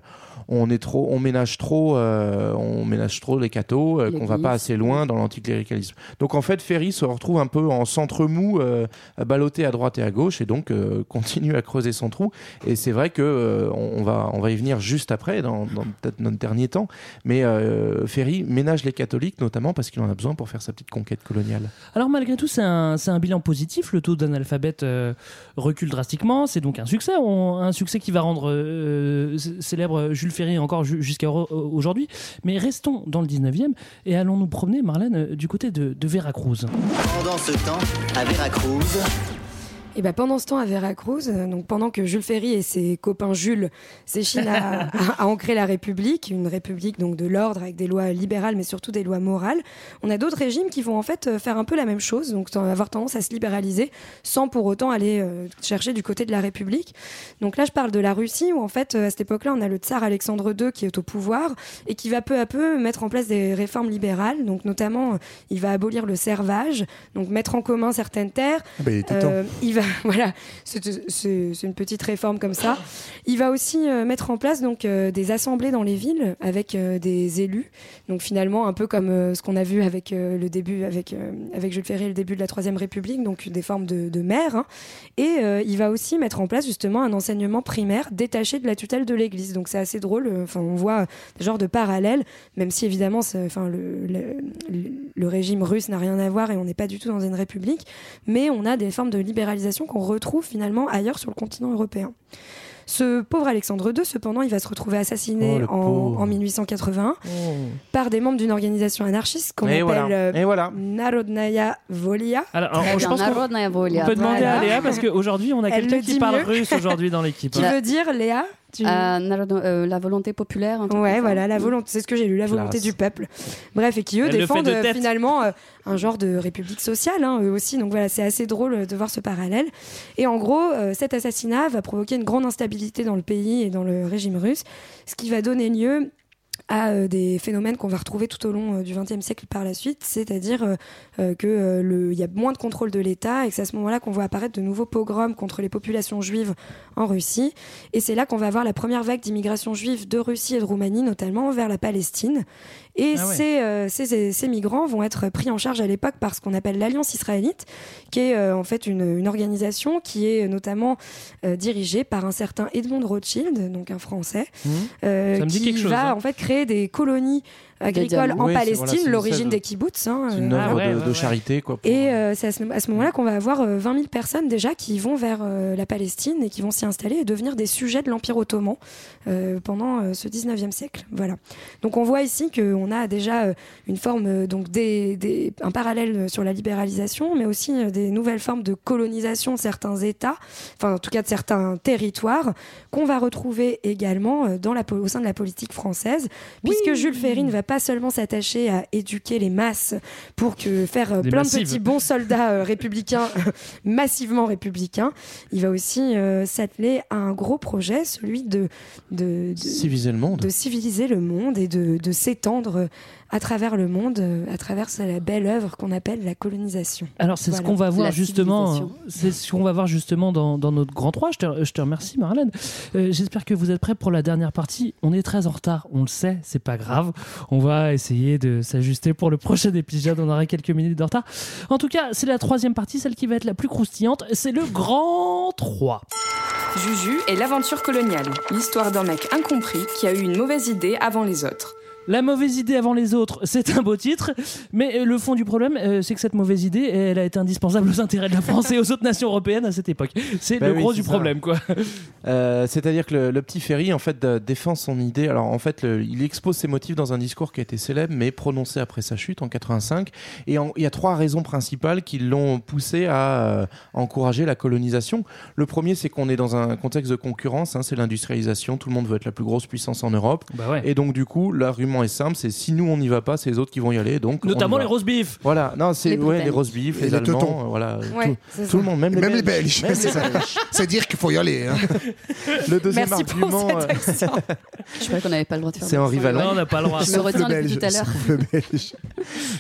on est trop, on ménage trop, euh, on ménage trop les cathos, euh, qu'on va pas assez loin dans l'anticléricalisme. Donc en fait, Ferry se retrouve un peu en centre mou, euh, ballotté à droite et à gauche, et donc euh, *laughs* continue à creuser son trou. Et c'est vrai que euh, on va, on va y venir juste après, dans, dans peut-être notre dernier temps. Mais Ferry ménage les catholiques, notamment parce qu'il en a besoin pour faire sa petite conquête coloniale. Alors malgré tout, c'est un, c'est un bilan positif. Le taux d'analphabète recule drastiquement. C'est donc un succès. Un succès qui va rendre euh, célèbre Jules Ferry encore ju- jusqu'à au- aujourd'hui. Mais restons dans le 19e et allons nous promener, Marlène, euh, du côté de, de Veracruz. Pendant ce temps, à Veracruz, Et ben pendant ce temps à Veracruz, euh, donc pendant que Jules Ferry et ses copains Jules s'échinent à, *laughs* à- à ancrer la République, une République donc de l'ordre avec des lois libérales mais surtout des lois morales, on a d'autres régimes qui vont en fait euh, faire un peu la même chose, donc avoir tendance à se libéraliser sans pour autant aller euh, chercher du côté de la République. Donc là je parle de la Russie où en fait euh, à cette époque-là on a le tsar Alexandre II qui est au pouvoir et qui va peu à peu mettre en place des réformes libérales, donc notamment euh, il va abolir le servage, donc mettre en commun certaines terres. Ah bah, il était Euh, temps. il va, *laughs* voilà, c'est une petite réforme comme ça. Il va aussi euh, mettre en place donc euh, des assemblées dans les villes avec euh, des élus. Donc finalement un peu comme ce qu'on a vu avec le début, avec avec Jules Ferry, le début de la Troisième République, donc des formes de, maires. hein. Et il va aussi mettre en place justement un enseignement primaire détaché de la tutelle de l'Église. Donc c'est assez drôle. Enfin, on voit des genres de parallèles, même si évidemment, enfin le régime russe n'a rien à voir et on n'est pas du tout dans une république mais on a des formes de libéralisation qu'on retrouve finalement ailleurs sur le continent européen. Ce pauvre Alexandre II, cependant, il va se retrouver assassiné Oh, en, en 1881 par des membres d'une organisation anarchiste qu'on appelle voilà. euh, Et voilà. Narodnaya Volia. Alors, alors, Très je pense qu'on Narodnaya Volia. on peut demander Voilà. à Léa parce qu'aujourd'hui, on a quelqu'un qui parle mieux. russe aujourd'hui dans l'équipe. Qui veut dire, Léa tu- Euh, euh, la volonté populaire. un truc Ouais, voilà, la volonté, c'est ce que j'ai lu, la Classe. volonté du peuple. Bref, et qui eux Elle défendent de euh, finalement euh, un genre de république sociale, hein, eux aussi. Donc voilà, c'est assez drôle de voir ce parallèle. Et en gros, euh, cet assassinat va provoquer une grande instabilité dans le pays et dans le régime russe, ce qui va donner lieu à euh, des phénomènes qu'on va retrouver tout au long euh, du XXe siècle par la suite, c'est-à-dire euh, euh, que y a moins de contrôle de l'État et que c'est à ce moment-là qu'on voit apparaître de nouveaux pogroms contre les populations juives en Russie. Et c'est là qu'on va avoir la première vague d'immigration juive de Russie et de Roumanie, notamment vers la Palestine. Et Ah ouais. ces, euh, ces, ces migrants vont être pris en charge à l'époque par ce qu'on appelle l'Alliance israélite, qui est euh, en fait une, une organisation qui est notamment euh, dirigée par un certain Edmond Rothschild, donc un Français, Mmh. euh, Ça me dit qui chose, va hein. en fait créer des colonies agricoles en Oui, Palestine, voilà, l'origine des kibbutz. hein, C'est une euh, œuvre Ah ouais, de, ouais, de charité. Quoi, pour- et euh, c'est à ce, à ce moment-là qu'on va avoir euh, 20 000 personnes déjà qui vont vers euh, la Palestine et qui vont s'y installer et devenir des sujets de l'Empire ottoman euh, pendant euh, ce 19e siècle. Voilà. Donc on voit ici qu'on a déjà euh, une forme, euh, donc des, des- un parallèle euh, sur la libéralisation, mais aussi des nouvelles formes de colonisation de certains États, enfin en tout cas de certains territoires, qu'on va retrouver également dans la, au sein de la politique française, puisque Jules Ferry ne va pas seulement s'attacher à éduquer les masses pour que faire Des plein massives. de petits bons soldats républicains, *laughs* massivement républicains, il va aussi s'atteler à un gros projet, celui de, de, de- Civiliser le monde. de civiliser le monde et de, de s'étendre à travers le monde, euh, à travers la belle œuvre qu'on appelle la colonisation. Alors c'est ce qu'on va voir La justement, civilisation. c'est ce qu'on va voir justement dans, dans notre grand 3. Je te, je te remercie Marlène. Euh, J'espère que vous êtes prêts pour la dernière partie. On est très en retard, on le sait, c'est pas grave. On va essayer de s'ajuster pour le prochain épisode. On aura quelques minutes de retard. En tout cas, c'est la troisième partie, celle qui va être la plus croustillante. C'est le grand 3. Juju et l'aventure coloniale, l'histoire d'un mec incompris qui a eu une mauvaise idée avant les autres. La mauvaise idée avant les autres, *laughs* c'est un beau titre, mais euh, le fond du problème, euh, c'est que cette mauvaise idée, elle a été indispensable aux intérêts de la France et aux autres nations européennes à cette époque. C'est Bah le oui, gros du ça. problème, quoi. Euh, C'est-à-dire que le, le petit Ferry, en fait, défend son idée. Alors, en fait, le- il expose ses motifs dans un discours qui a été célèbre, mais prononcé après sa chute en 85. Et il y a trois raisons principales qui l'ont poussé à euh, encourager la colonisation. Le premier, c'est qu'on est dans un contexte de concurrence. hein, c'est l'industrialisation. Tout le monde veut être la plus grosse puissance en Europe. Bah ouais. Et donc, du coup, l'argument l'argument est simple, c'est si nous on n'y va pas, c'est les autres qui vont y aller. Donc Notamment les roast beef. Voilà, non, c'est Les ouais, les roast beef, les, les Allemands, Teutons. euh, voilà, Ouais, tout, tout le monde, même les Même les Belges. Belges, Même c'est les ça. Belges. C'est dire qu'il faut y aller. hein. *laughs* Le deuxième Merci pour argument, cet euh, accent. *laughs* Je croyais qu'on n'avait pas le droit de faire C'est Henri. Non, on n'a pas le droit. Je me retiens depuis tout à l'heure. *laughs*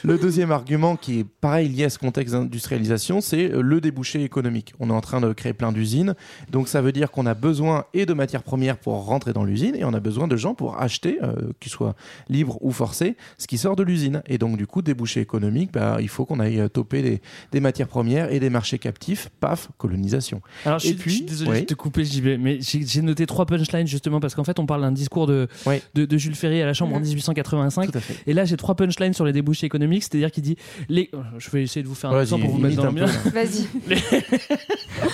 Le deuxième argument qui est pareil lié à ce contexte d'industrialisation, c'est euh, le débouché économique. On est en train de créer plein d'usines, donc ça veut dire qu'on a besoin et de matières premières pour rentrer dans l'usine et on a besoin de gens pour acheter, euh, qu'ils soient libres ou forcés, ce qui sort de l'usine. Et donc du coup, débouché économique, bah, il faut qu'on aille euh, toper des, des matières premières et des marchés captifs. Paf, colonisation. Alors, je et suis, je suis désolé oui. de te couper, JB, mais j'ai noté trois punchlines justement parce qu'en fait, on parle d'un discours de, de, de Jules Ferry à la Chambre en 1885. Et là, j'ai trois punchlines sur les débouchés économiques, c'est-à-dire qu'il dit les... Je vais essayer de vous faire un accent pour vous mettre dans le peu, Vas-y. *laughs*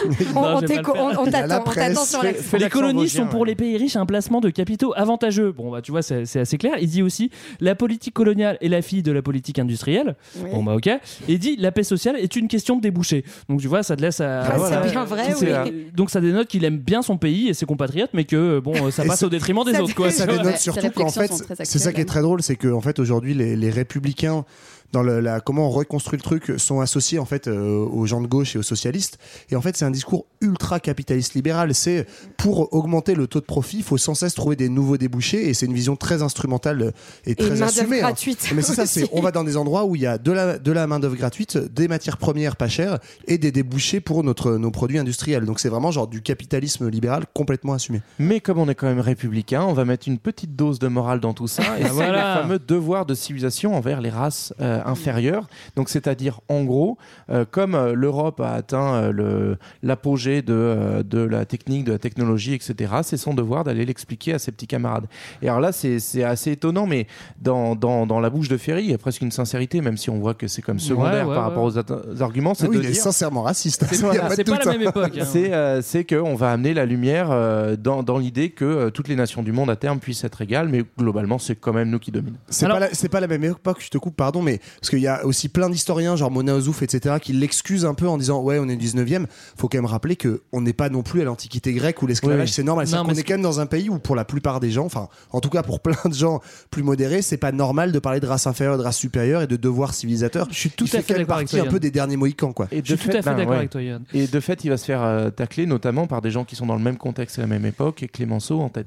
*laughs* On- la t'attend, on t'attend presse. sur l'accent. Les colonies sont pour les pays riches un placement de capitaux avantageux. Bon, bah, tu vois, c'est assez clair. Il dit aussi la politique coloniale est la fille de la politique industrielle. Oui. Bon, bah, ok. Et il dit la paix sociale est une question de débouchés. Donc, tu vois, ça te laisse à. Ah, c'est bien vrai, oui. euh, Donc, ça dénote qu'il aime bien son pays et ses compatriotes, mais que, bon, ça Et passe ça- au détriment des ça autres, quoi. ça dénote surtout qu'en fait, c'est ça qui est très drôle, c'est que en fait aujourd'hui les républicains dans le- la comment on reconstruit le truc sont associés en fait euh, aux gens de gauche et aux socialistes et en fait c'est un discours ultra capitaliste libéral c'est pour augmenter le taux de profit il faut sans cesse trouver des nouveaux débouchés et c'est une vision très instrumentale et Et très assumée hein. gratuite mais c'est ça *laughs* c'est on va dans des endroits où il y a de la de la main d'œuvre gratuite des matières premières pas chères et des débouchés pour notre nos produits industriels donc c'est vraiment genre du capitalisme libéral complètement assumé Mais comme on est quand même républicain, on va mettre une petite dose de morale dans tout ça. Et c'est Voilà. le fameux devoir de civilisation envers les races euh, inférieures. Donc, c'est-à-dire, en gros, euh, comme euh, l'Europe a atteint euh, le- l'apogée de, euh, de la technique, de la technologie, etc., c'est son devoir d'aller l'expliquer à ses petits camarades. Et alors là, c'est c'est assez étonnant, mais dans, dans, dans la bouche de Ferry, il y a presque une sincérité, même si on voit que c'est comme secondaire Ouais, ouais, par rapport aux, arguments. Ah C'est oui, de il est sincèrement raciste C'est *laughs* voilà, pas la hein. même époque. hein. C'est euh, c'est qu'on va amener la lumière euh, dans, dans l'idée que euh, toutes les nations du monde à terme puissent être égales, mais globalement, c'est quand même nous qui dominons. C'est Alors- pas, pas la même époque, je te coupe, pardon, mais parce qu'il y a aussi plein d'historiens, genre Mona Ozouf, etc., qui l'excusent un peu en disant Ouais, on est 19e. Faut quand même rappeler que on n'est pas non plus à l'Antiquité grecque où l'esclavage Oui, c'est normal. Non, qu'on est quand même dans un pays où, pour la plupart des gens, enfin, en tout cas pour plein de gens plus modérés, c'est pas normal de parler de race inférieure, de race supérieure et de devoir civilisateur. Je suis tout Il fait à fait d'accord avec toi. un peu des derniers Mohicans, quoi. Et Je suis tout à fait ben, d'accord ouais. avec toi, Yann. Et de fait, il va se faire euh, tacler notamment par des gens qui sont dans le même contexte et la même époque, et Clémenceau en tête.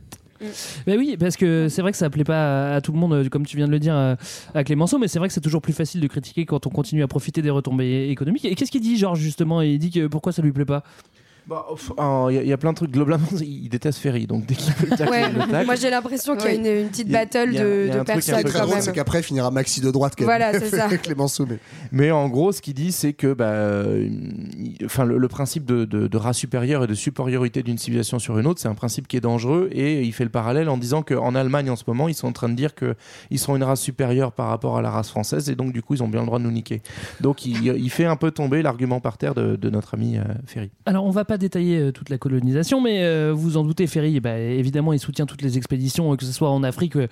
Ben oui, parce que c'est vrai que ça plaît pas à, tout le monde, euh, comme tu viens de le dire euh, à Clémenceau, mais c'est vrai que c'est toujours plus facile de critiquer quand on continue à profiter des retombées économiques. Et qu'est-ce qu'il dit, Georges, justement? Il dit que pourquoi ça lui plaît pas? Bah, Il y, a- il y a plein de trucs. Globalement, *laughs* il déteste Ferry, donc dès qu'il peut le tacler, Ouais, il le tacle. moi j'ai l'impression qu'il y a une, une petite battle a- de, Ce qui est personnes peu très drôle, c'est qu'après il finira Maxi de droite, Voilà, c'est *laughs* ça. Clémenceau, mais. Mais en gros, ce qu'il dit, c'est que bah, enfin, le, le principe de, de- de race supérieure et de supériorité d'une civilisation sur une autre, c'est un principe qui est dangereux. Et il fait le parallèle en disant qu'en Allemagne, en ce moment, ils sont en train de dire qu'ils sont une race supérieure par rapport à la race française. Et donc, du coup, ils ont bien le droit de nous niquer. Donc, il, il fait un peu tomber l'argument par terre de, de notre ami euh, Ferry. Alors, on va pas détailler euh, toute la colonisation, mais euh, vous en doutez, Ferry, bah, évidemment, il soutient toutes les expéditions, euh, que ce soit en Afrique euh,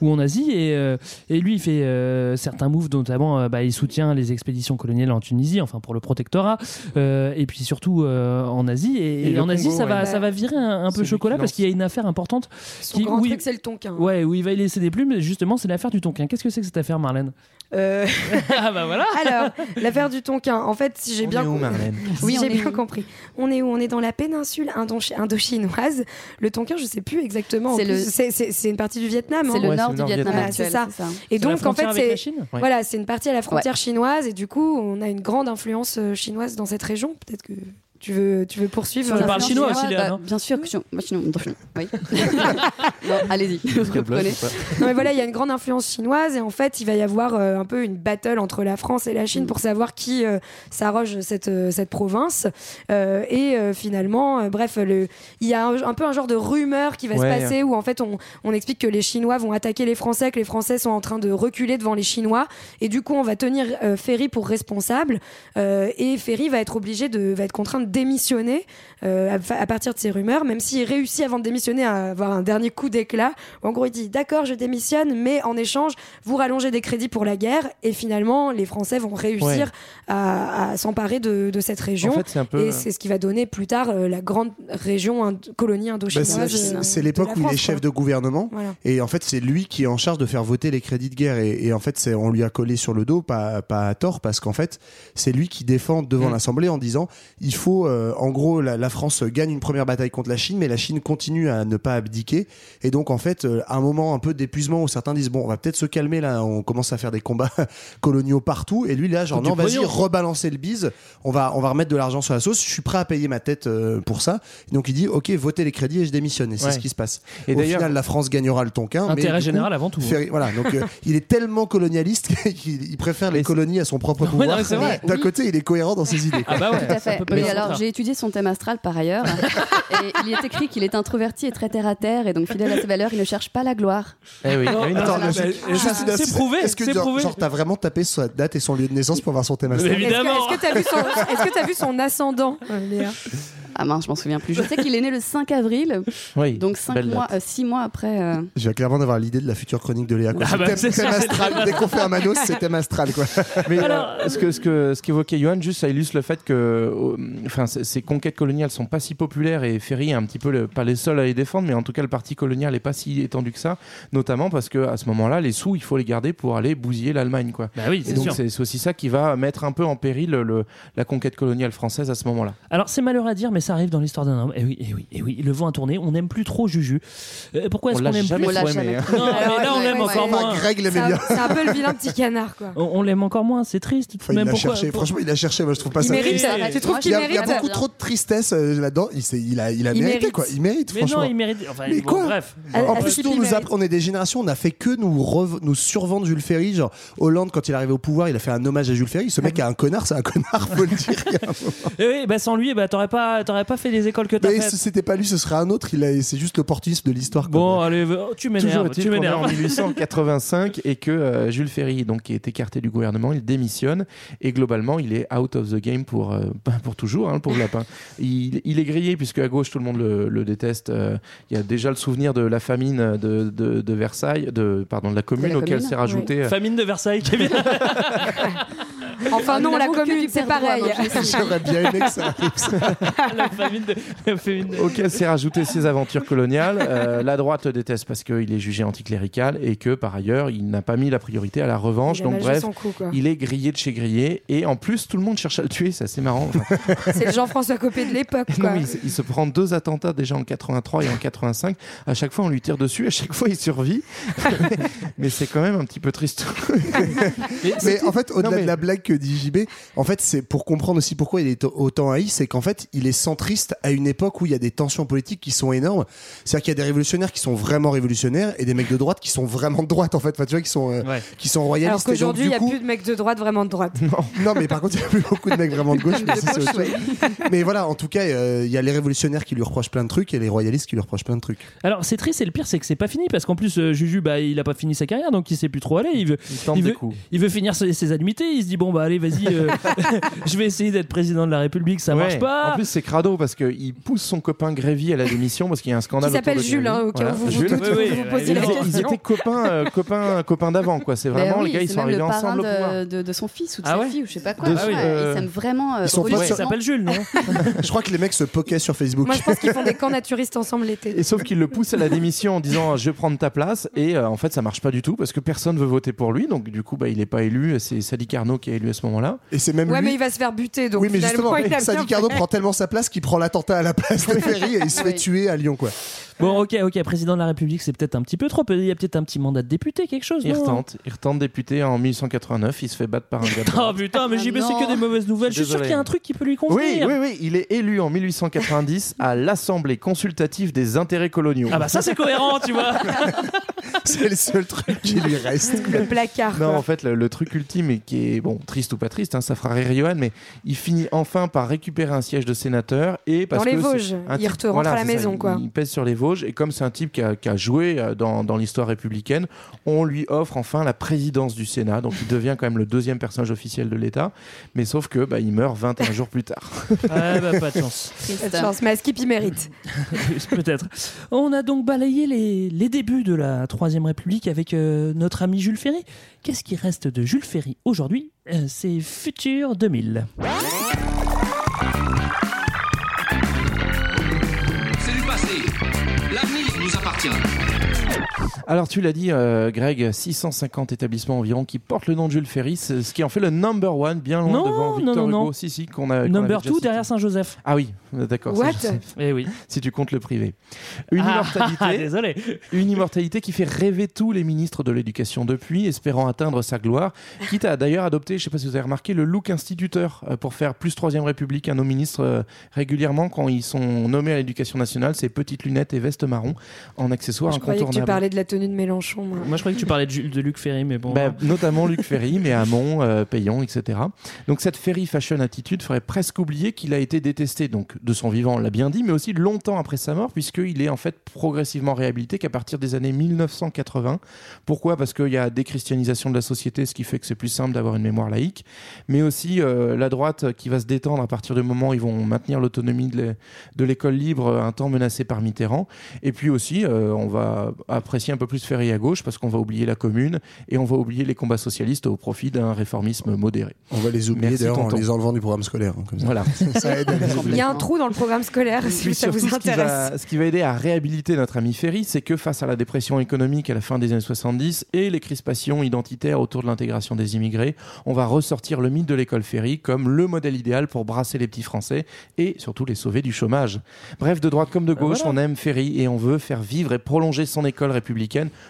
ou en Asie. Et, euh, et lui, il fait euh, certains moves, notamment, euh, bah, il soutient les expéditions coloniales en Tunisie, enfin pour le protectorat, euh, et puis surtout euh, en Asie. Et, Et et le en Asie, Congo, ça, va, ça va virer un, peu chocolat qui parce qu'il y a une affaire importante. Son qui- grand oui. truc, c'est le tonkin. Ouais, où il va y laisser des plumes, justement, c'est l'affaire du Tonkin. Qu'est-ce que c'est que cette affaire, Marlène? Euh, *laughs* Ah bah voilà *laughs* Alors, l'affaire du tonkin, en fait, si j'ai bien est où, com- Marlène? Si *laughs* Oui, j'ai bien compris. On est où On est dans la péninsule indo- indochinoise. Le tonkin, je sais plus exactement. en C'est le- une partie du Vietnam. C'est hein. le Ouais, nord du le nord Vietnam Ah, c'est ça. Et donc, en fait, c'est Ouais. voilà, c'est une partie à la frontière chinoise et du coup, on a une grande influence euh, chinoise dans cette région. Peut-être que tu veux, tu veux poursuivre. Tu parles chinois aussi, Léa, bah, non Bien sûr que je moi, chinois, oui. *laughs* Non, Allez-y, *laughs* reprenez. Non mais voilà, il y a une grande influence chinoise et en fait, il va y avoir euh, un peu une battle entre la France et la Chine pour savoir qui euh, s'arroge cette, euh, cette province. Euh, et euh, finalement, euh, bref, le, il y a un, un peu un genre de rumeur qui va Ouais. se passer où en fait on, on explique que les Chinois vont attaquer les Français, que les Français sont en train de reculer devant les Chinois et du coup on va tenir euh, Ferry pour responsable euh, et Ferry va être obligé de va être contraint de démissionner euh, à, à partir de ces rumeurs, même s'il réussit avant de démissionner à avoir un dernier coup d'éclat. En gros, il dit d'accord, je démissionne, mais en échange, vous rallongez des crédits pour la guerre, et finalement, les Français vont réussir Ouais. à, à s'emparer de, de cette région. En fait, c'est un peu- Et c'est ce qui va donner plus tard euh, la grande région ind- colonie Bah, indochinoise. c'est- euh, c'est l'époque où il est chef de gouvernement Voilà. et en fait c'est lui qui est en charge de faire voter les crédits de guerre et, et en fait on lui a collé sur le dos pas pas à tort parce qu'en fait c'est lui qui défend devant Mm. l'Assemblée en disant il faut euh, en gros la, la France gagne une première bataille contre la Chine mais la Chine continue à ne pas abdiquer et donc en fait euh, à un moment un peu d'épuisement où certains disent bon on va peut-être se calmer là on commence à faire des combats *laughs* coloniaux partout et lui là genre non vas-y rebalancer le bise on va on va remettre de l'argent sur la sauce je suis prêt à payer ma tête euh, pour ça Et donc il dit ok votez les crédits et je démissionne et c'est ce qui se passe Et au d'ailleurs- final la France gagnera le tonkin mais Intérêt coup, général avant tout. hein. Voilà donc euh, il est tellement colonialiste *laughs* qu'il il préfère les colonies à son propre *laughs* pouvoir non, mais c'est vrai. d'un Oui. côté il est cohérent dans ses idées. Ah bah ouais. Tout à fait. Mais le alors, j'ai étudié son thème astral par ailleurs. *laughs* et il est écrit qu'il est introverti et très terre à terre. Et donc, fidèle à ses valeurs, il ne cherche pas la gloire. Eh oui, Non, Attends, c'est prouvé, Est-ce que c'est genre, prouvé. genre, t'as vraiment tapé sa date et son lieu de naissance pour voir son thème astral? Évidemment. Est-ce que t'as vu son, vu son ascendant, Léa? Ah mince, je m'en souviens plus. Je sais qu'il est né le 5 avril, Oui, donc 5 belle mois, date. 6 mois après. euh, je vais clairement avoir l'idée de la future chronique de Léa quoi. Ah bah, thème, thème astral dès qu'on fait un manos c'est thème astral quoi *laughs* Mais Alors, euh, ce que ce que ce qu'évoquait Johan, juste ça illustre le fait que, euh, enfin, ces conquêtes coloniales sont pas si populaires et Ferry est un petit peu le- pas les seuls à les défendre, mais en tout cas le parti colonial est pas si étendu que ça, notamment parce que à ce moment-là, les sous il faut les garder pour aller bousiller l'Allemagne, quoi. Bah oui, c'est donc sûr. c'est c'est aussi ça qui va mettre un peu en péril le- la conquête coloniale française à ce moment-là. Alors c'est malheureux à dire, mais ça arrive dans l'histoire d'un homme. Et oui, et oui, et oui. Le vent a tourné. On n'aime plus trop Juju. Euh, pourquoi est-ce On qu'on aime plus jamais aimé. hein. Non, mais là on l'aime encore moins. Greg C'est l'aimait bien c'est un peu le vilain petit canard, quoi. On, on l'aime encore moins. C'est triste. Il a Pourquoi- cherché pour- franchement il a cherché moi je trouve pas Il ça mérite ça. Tu trouves qu'il y a, il y a beaucoup trop de tristesse euh, là-dedans. Il, a, il a Il mérité mérite. quoi. Il mérite Mais franchement. non, il mérite. Enfin, Mais bon, quoi bref. Ah, En ah, plus, nous, on est des générations, on a fait que nous, rev- nous survendre Jules Ferry. Genre, Hollande, quand il est arrivé au pouvoir, il a fait un hommage à Jules Ferry. Ce mec est un connard, c'est un connard, faut le dire. *laughs* Et oui, bah sans lui, bah t'aurais pas, t'aurais pas fait les écoles que t'as Mais faites. si c'était pas lui, ce serait un autre. Il a- C'est juste l'opportunisme de l'histoire. quoi. Bon, allez, oh, tu Toujours m'énerves, est-il tu qu'on est m'énerves. en 1885 et que euh, Jules Ferry, donc, qui est écarté du gouvernement, il démissionne et globalement il est out of the game pour, euh, *laughs* pour toujours, hein, le pauvre lapin. Il, il est grillé puisque à gauche tout le monde le, le déteste. Euh, Il y a déjà le souvenir de la famine de, de, de Versailles, de, pardon, de la commune la auquel commune, s'est rajouté. euh, Famine de Versailles, Kevin. *laughs* *laughs* Enfin, non, la commune, c'est pareil. *laughs* J'aurais bien aimé que ça arrive. *laughs* la famine de. La famine de... auquel s'est rajouté ses aventures coloniales. Euh, la droite le déteste parce qu'il est jugé anticlérical et que par ailleurs il n'a pas mis la priorité à la revanche. Donc bref, coup, il est grillé de chez grillé et en plus tout le monde cherche à le tuer, c'est assez marrant. C'est le Jean-François Copé de l'époque, il, se- il se prend deux attentats déjà en 83 et en 85. À chaque fois on lui tire dessus, à chaque fois il survit. mais c'est quand même un petit peu triste. Mais en fait, au-delà mais- de la blague que dit JB, en fait, c'est pour comprendre aussi pourquoi il est autant haï, c'est qu'en fait, il est centriste à une époque où il y a des tensions politiques qui sont énormes. C'est-à-dire qu'il y a des révolutionnaires qui sont vraiment révolutionnaires et des mecs de droite qui sont vraiment de droite, en fait. Enfin, tu vois, qui sont, euh, Ouais. qui sont Alors royalistes. Donc, qu'aujourd'hui, il n'y a coup- plus de mecs de droite vraiment de droite. Non, mais par contre, il y a plus beaucoup de mecs vraiment de gauche. *laughs* mais. Mais voilà, en tout cas, euh, il y a les révolutionnaires qui lui reprochent plein de trucs et les royalistes qui lui reprochent plein de trucs. Alors c'est triste et le pire c'est que c'est pas fini parce qu'en plus euh, Juju bah il a pas fini sa carrière donc il sait plus trop aller. Il veut, Il veut, coups. il veut finir ses, ses. Il se dit bon bah allez vas-y, euh, *laughs* *laughs* je vais essayer d'être président de la République, ça Ouais. marche pas. En plus, c'est crado parce qu'il pousse son copain Grévy à la démission parce qu'il y a un scandale. Qui s'appelle Jules, hein, au cas où vous vous Jules. doutez, Oui, oui, vous vous posez Ils, la évidemment. ils question. étaient copains, euh, copains, copains d'avant, quoi. C'est Ben vraiment oui, les gars, ils sont arrivés le parrain ensemble de, de, de son fils ou de Ah sa ouais fille ou je sais pas quoi. Euh, Ils s'aiment vraiment. euh, ils sont pas Il sur- religieusement. s'appelle Jules non *laughs* Je crois que les mecs se poquaient sur Facebook. Moi, je pense qu'ils font des camps naturistes ensemble l'été. Et sauf qu'il le pousse à la démission en disant je vais prendre ta place et euh, en fait ça marche pas du tout parce que personne veut voter pour lui donc du coup bah, il est pas élu c'est Sadi Carnot qui est élu à ce moment-là Et c'est même Ouais, lui. mais il va se faire buter, donc oui, mais justement, Sadi Carnot fait. prend tellement sa place qu'il prend l'attentat à la place de *laughs* Ferry et il se fait Oui. tuer à Lyon, quoi. Bon ok ok président de la République c'est peut-être un petit peu trop. Il y a peut-être un petit mandat de député quelque chose. il retente il retente député en 1889 il se fait battre par un gars Oh putain mais Ah JB c'est non. que des mauvaises nouvelles. Je suis sûr qu'il y a un truc qui peut lui oui, convenir. oui, oui, il est élu en 1890 à l'Assemblée consultative des intérêts coloniaux. Ah bah ça c'est cohérent tu vois. *laughs* C'est le seul truc qui lui reste. Le placard. Non, quoi. en fait, le, le truc ultime, et qui est bon, triste ou pas triste, hein, ça fera rire Johan, mais il finit enfin par récupérer un siège de sénateur et parce Dans les que Vosges. un Il rentre à la ça, maison, quoi. Il pèse sur les Vosges et comme c'est un type qui a, qui a joué euh, dans, dans l'histoire républicaine, on lui offre enfin la présidence du Sénat, donc il devient quand même le deuxième personnage officiel de l'État, mais sauf que bah, il meurt 21 jours plus tard. Ouais, *laughs* bah, pas de chance. Pas de chance, mais à Skip, il mérite. *laughs* Peut-être. On a donc balayé les, les débuts de la Troisième République avec euh, notre ami Jules Ferry. Qu'est-ce qui reste de Jules Ferry aujourd'hui Euh, C'est Futur 2000. Nous appartient. Alors tu l'as dit, euh, Greg, 650 établissements environ qui portent le nom de Jules Ferry, c'est ce qui en fait le number one, bien loin Non, devant non, Victor non, Hugo. non. Si, si, qu'on a. qu'on Number 2 cité. derrière Saint-Joseph. Ah oui, d'accord. What? Eh oui. Si tu comptes le privé. Une Ah, *laughs* immortalité. désolé. Une immortalité qui fait rêver tous les ministres de l'éducation depuis, espérant atteindre sa gloire. Quitte à d'ailleurs adopter, je ne sais pas si vous avez remarqué, le look instituteur euh, pour faire plus troisième république à nos ministres euh, régulièrement quand ils sont nommés à l'éducation nationale. Ces petites lunettes et vestes marron en accessoires Je croyais que tu incontournables. parlais de la tenue de Mélenchon. moi. Moi, je croyais que tu parlais de, Luc Ferry, mais bon. Bah, notamment Luc *laughs* Ferry, mais Hamon, euh, Payon, etc. Donc cette Ferry Fashion attitude ferait presque oublier qu'il a été détesté, donc de son vivant, on l'a bien dit, mais aussi longtemps après sa mort, puisqu'il est en fait progressivement réhabilité qu'à partir des années 1980. Pourquoi? Parce qu'il y a déchristianisation de la société, ce qui fait que c'est plus simple d'avoir une mémoire laïque, mais aussi euh, la droite qui va se détendre à partir du moment où ils vont maintenir l'autonomie de l'é- de l'école libre, un temps menacée par Mitterrand. Et puis aussi, euh, on va apprécier un peu plus Ferry à gauche, parce qu'on va oublier la commune et on va oublier les combats socialistes au profit d'un réformisme modéré. On va les oublier d'ailleurs en les enlevant du programme scolaire. hein, comme ça. Voilà. *laughs* ça aide à les Il y a un trou dans le programme scolaire, si Puis ça vous surtout, ce qui, intéresse. va, ce qui va aider à réhabiliter notre ami Ferry, c'est que face à la dépression économique à la fin des années 70 et les crispations identitaires autour de l'intégration des immigrés, on va ressortir le mythe de l'école Ferry comme le modèle idéal pour brasser les petits Français et surtout les sauver du chômage. Bref, de droite comme de gauche, voilà. on aime Ferry et on veut faire vivre et prolonger son école républicaine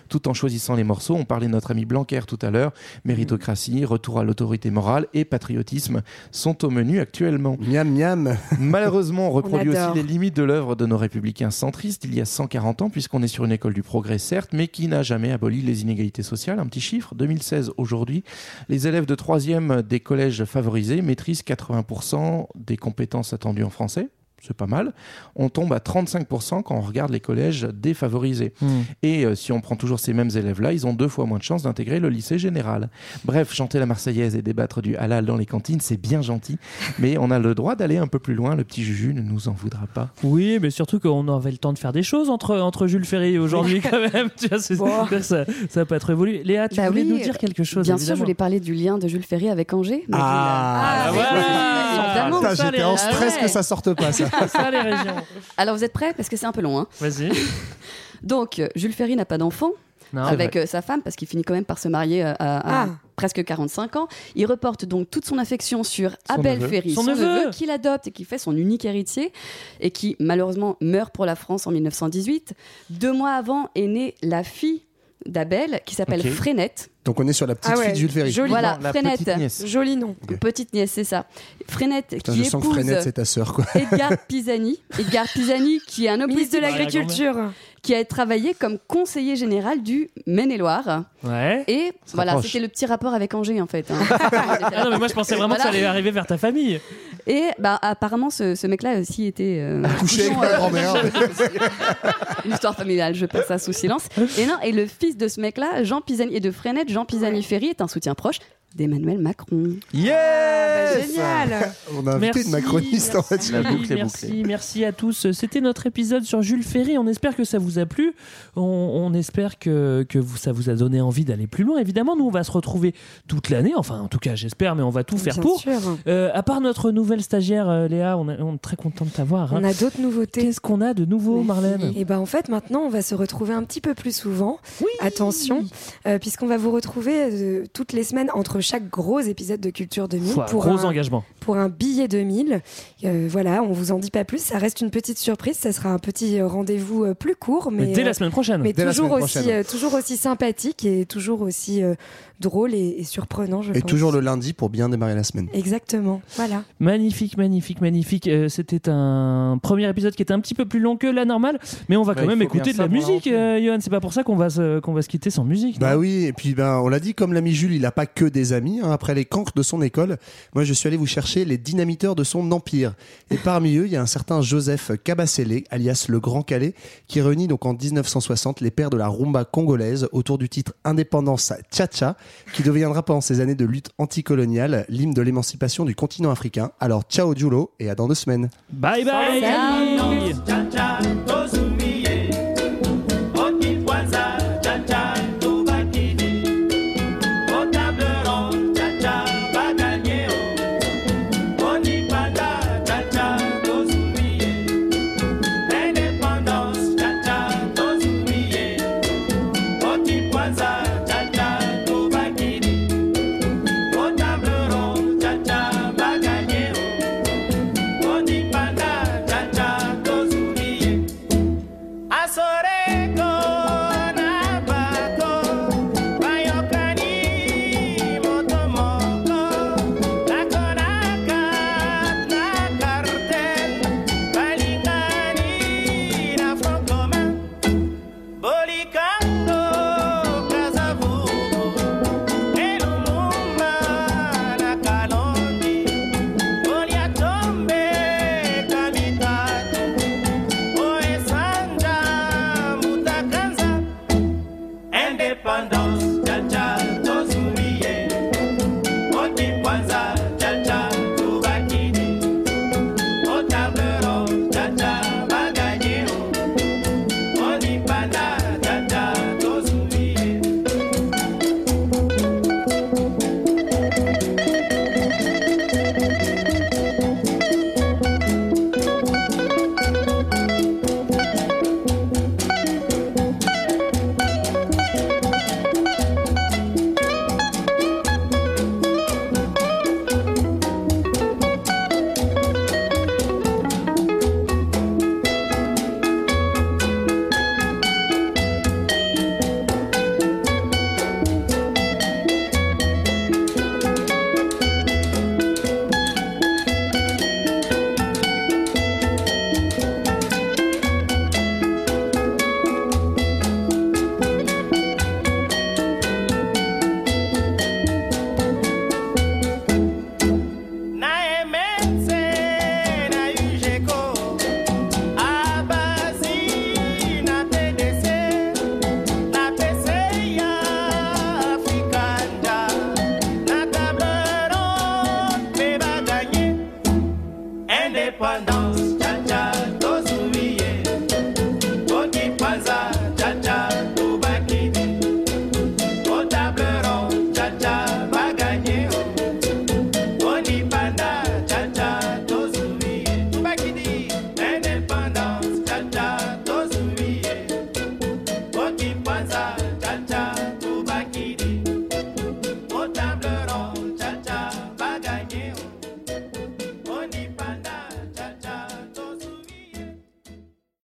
tout en choisissant les morceaux. On parlait de notre ami Blanquer tout à l'heure. Méritocratie, retour à l'autorité morale et patriotisme sont au menu actuellement. Miam miam. Malheureusement, on *laughs* reproduit aussi les limites de l'œuvre de nos républicains centristes il y a 140 ans, puisqu'on est sur une école du progrès, certes, mais qui n'a jamais aboli les inégalités sociales. Un petit chiffre, 2016 aujourd'hui, les élèves de 3e des collèges favorisés maîtrisent 80% des compétences attendues en français. C'est pas mal. On tombe à 35% quand on regarde les collèges défavorisés. Hmm. Et euh, si on prend toujours ces mêmes élèves-là, ils ont deux fois moins de chances d'intégrer le lycée général. Bref, chanter la Marseillaise et débattre du halal dans les cantines, c'est bien gentil, mais on a le droit d'aller un peu plus loin. Le petit Juju ne nous en voudra pas. Oui, mais surtout qu'on avait le temps de faire des choses entre, entre Jules Ferry et aujourd'hui, quand même. Tu vois, c'est- Bon. ça, ça peut être évolué. Léa, tu Bah voulais oui, nous dire quelque chose Bien sûr, je voulais parler du lien de Jules Ferry avec Angers. mais Ah, vous- voilà. ça, J'étais en Ah stress ouais. que ça sorte pas, ça. Ça, les régions. Alors vous êtes prêts? Parce que c'est un peu long. hein. Vas-y. *laughs* Donc, Jules Ferry n'a pas d'enfant Non, avec euh, sa femme parce qu'il finit quand même par se marier euh, à, à Ah. presque 45 ans. Il reporte donc toute son affection sur Son Abel neveu. Ferry, Son son, neveu. neveu, qu'il adopte et qui fait son unique héritier et qui malheureusement meurt pour la France en 1918. Deux mois avant est née la fille d'Abel qui s'appelle Ok. Frénette. Donc on est sur la petite Ah ouais, fille de Jules Ferry. joli. Voilà, Non, la Frénette. petite nièce. Joli nom. Petite nièce, c'est ça. Frénette Putain, qui je sens que épouse Frénette, c'est ta sœur, quoi. Edgar Pisani. Edgar Pisani qui est un homme Ministre de l'Agriculture. qui a travaillé comme conseiller général du Maine-et-Loire. Ouais. Et voilà, c'était le petit rapport avec Angers en fait. hein. *laughs* Ah non, mais moi je pensais vraiment que ça allait arriver vers ta famille. Et bah, apparemment, ce, ce mec-là aussi était. euh, *laughs* Couché avec ma grand-mère. *laughs* Une histoire familiale, je passe ça sous silence. Et non, et le fils de ce mec-là, Jean Pisani, et de Frenette, Jean Pisani-Ferry, est un soutien proche d'Emmanuel Macron. Yes Bah, génial. *laughs* On a invité une macroniste en fait. La boucle est merci, bouclée. merci à tous. C'était notre épisode sur Jules Ferry. On espère que ça vous a plu. On, on espère que, que vous, ça vous a donné envie d'aller plus loin. Évidemment, nous, on va se retrouver toute l'année. Enfin, en tout cas, j'espère, mais on va tout faire Bien pour. sûr. Euh, à part notre nouvelle stagiaire, euh, Léa, on, est- on est très content de t'avoir. hein. On a d'autres nouveautés. Qu'est-ce qu'on a de nouveau, Marlène? Et ben en fait maintenant on va se retrouver un petit peu plus souvent. Attention, euh, puisqu'on va vous retrouver euh, toutes les semaines entre chaque gros épisode de Culture 2000 Foi, pour gros un, engagement. pour un billet 2000. Euh, voilà, on vous en dit pas plus. Ça reste une petite surprise. Ça sera un petit rendez-vous euh, plus court, mais, Mais dès la euh, semaine prochaine. Mais Dès la toujours semaine aussi, prochaine. euh, toujours aussi sympathique et toujours aussi euh, drôle et, et surprenant, je Et pense. toujours le lundi pour bien démarrer la semaine. Exactement. Voilà. Magnifique, magnifique, magnifique. Euh, C'était un premier épisode qui était un petit peu plus long que la normale, mais on va Bah, quand même écouter de la musique, euh, Johan. C'est pas pour ça qu'on va se, qu'on va se quitter sans musique. Bah oui, et puis ben, on l'a dit, comme l'ami Jules, il n'a pas que des amis. hein, après les cancres de son école, moi je suis allé vous chercher les dynamiteurs de son empire. Et parmi eux, il y a un certain Joseph Kabasele, alias le Grand Calais, qui réunit donc en 1960 les pères de la rumba congolaise autour du titre Indépendance Tcha-Tcha, qui deviendra pendant ces années de lutte anticoloniale l'hymne de l'émancipation du continent africain. Alors ciao Julo et à dans deux semaines. Bye bye Ciao.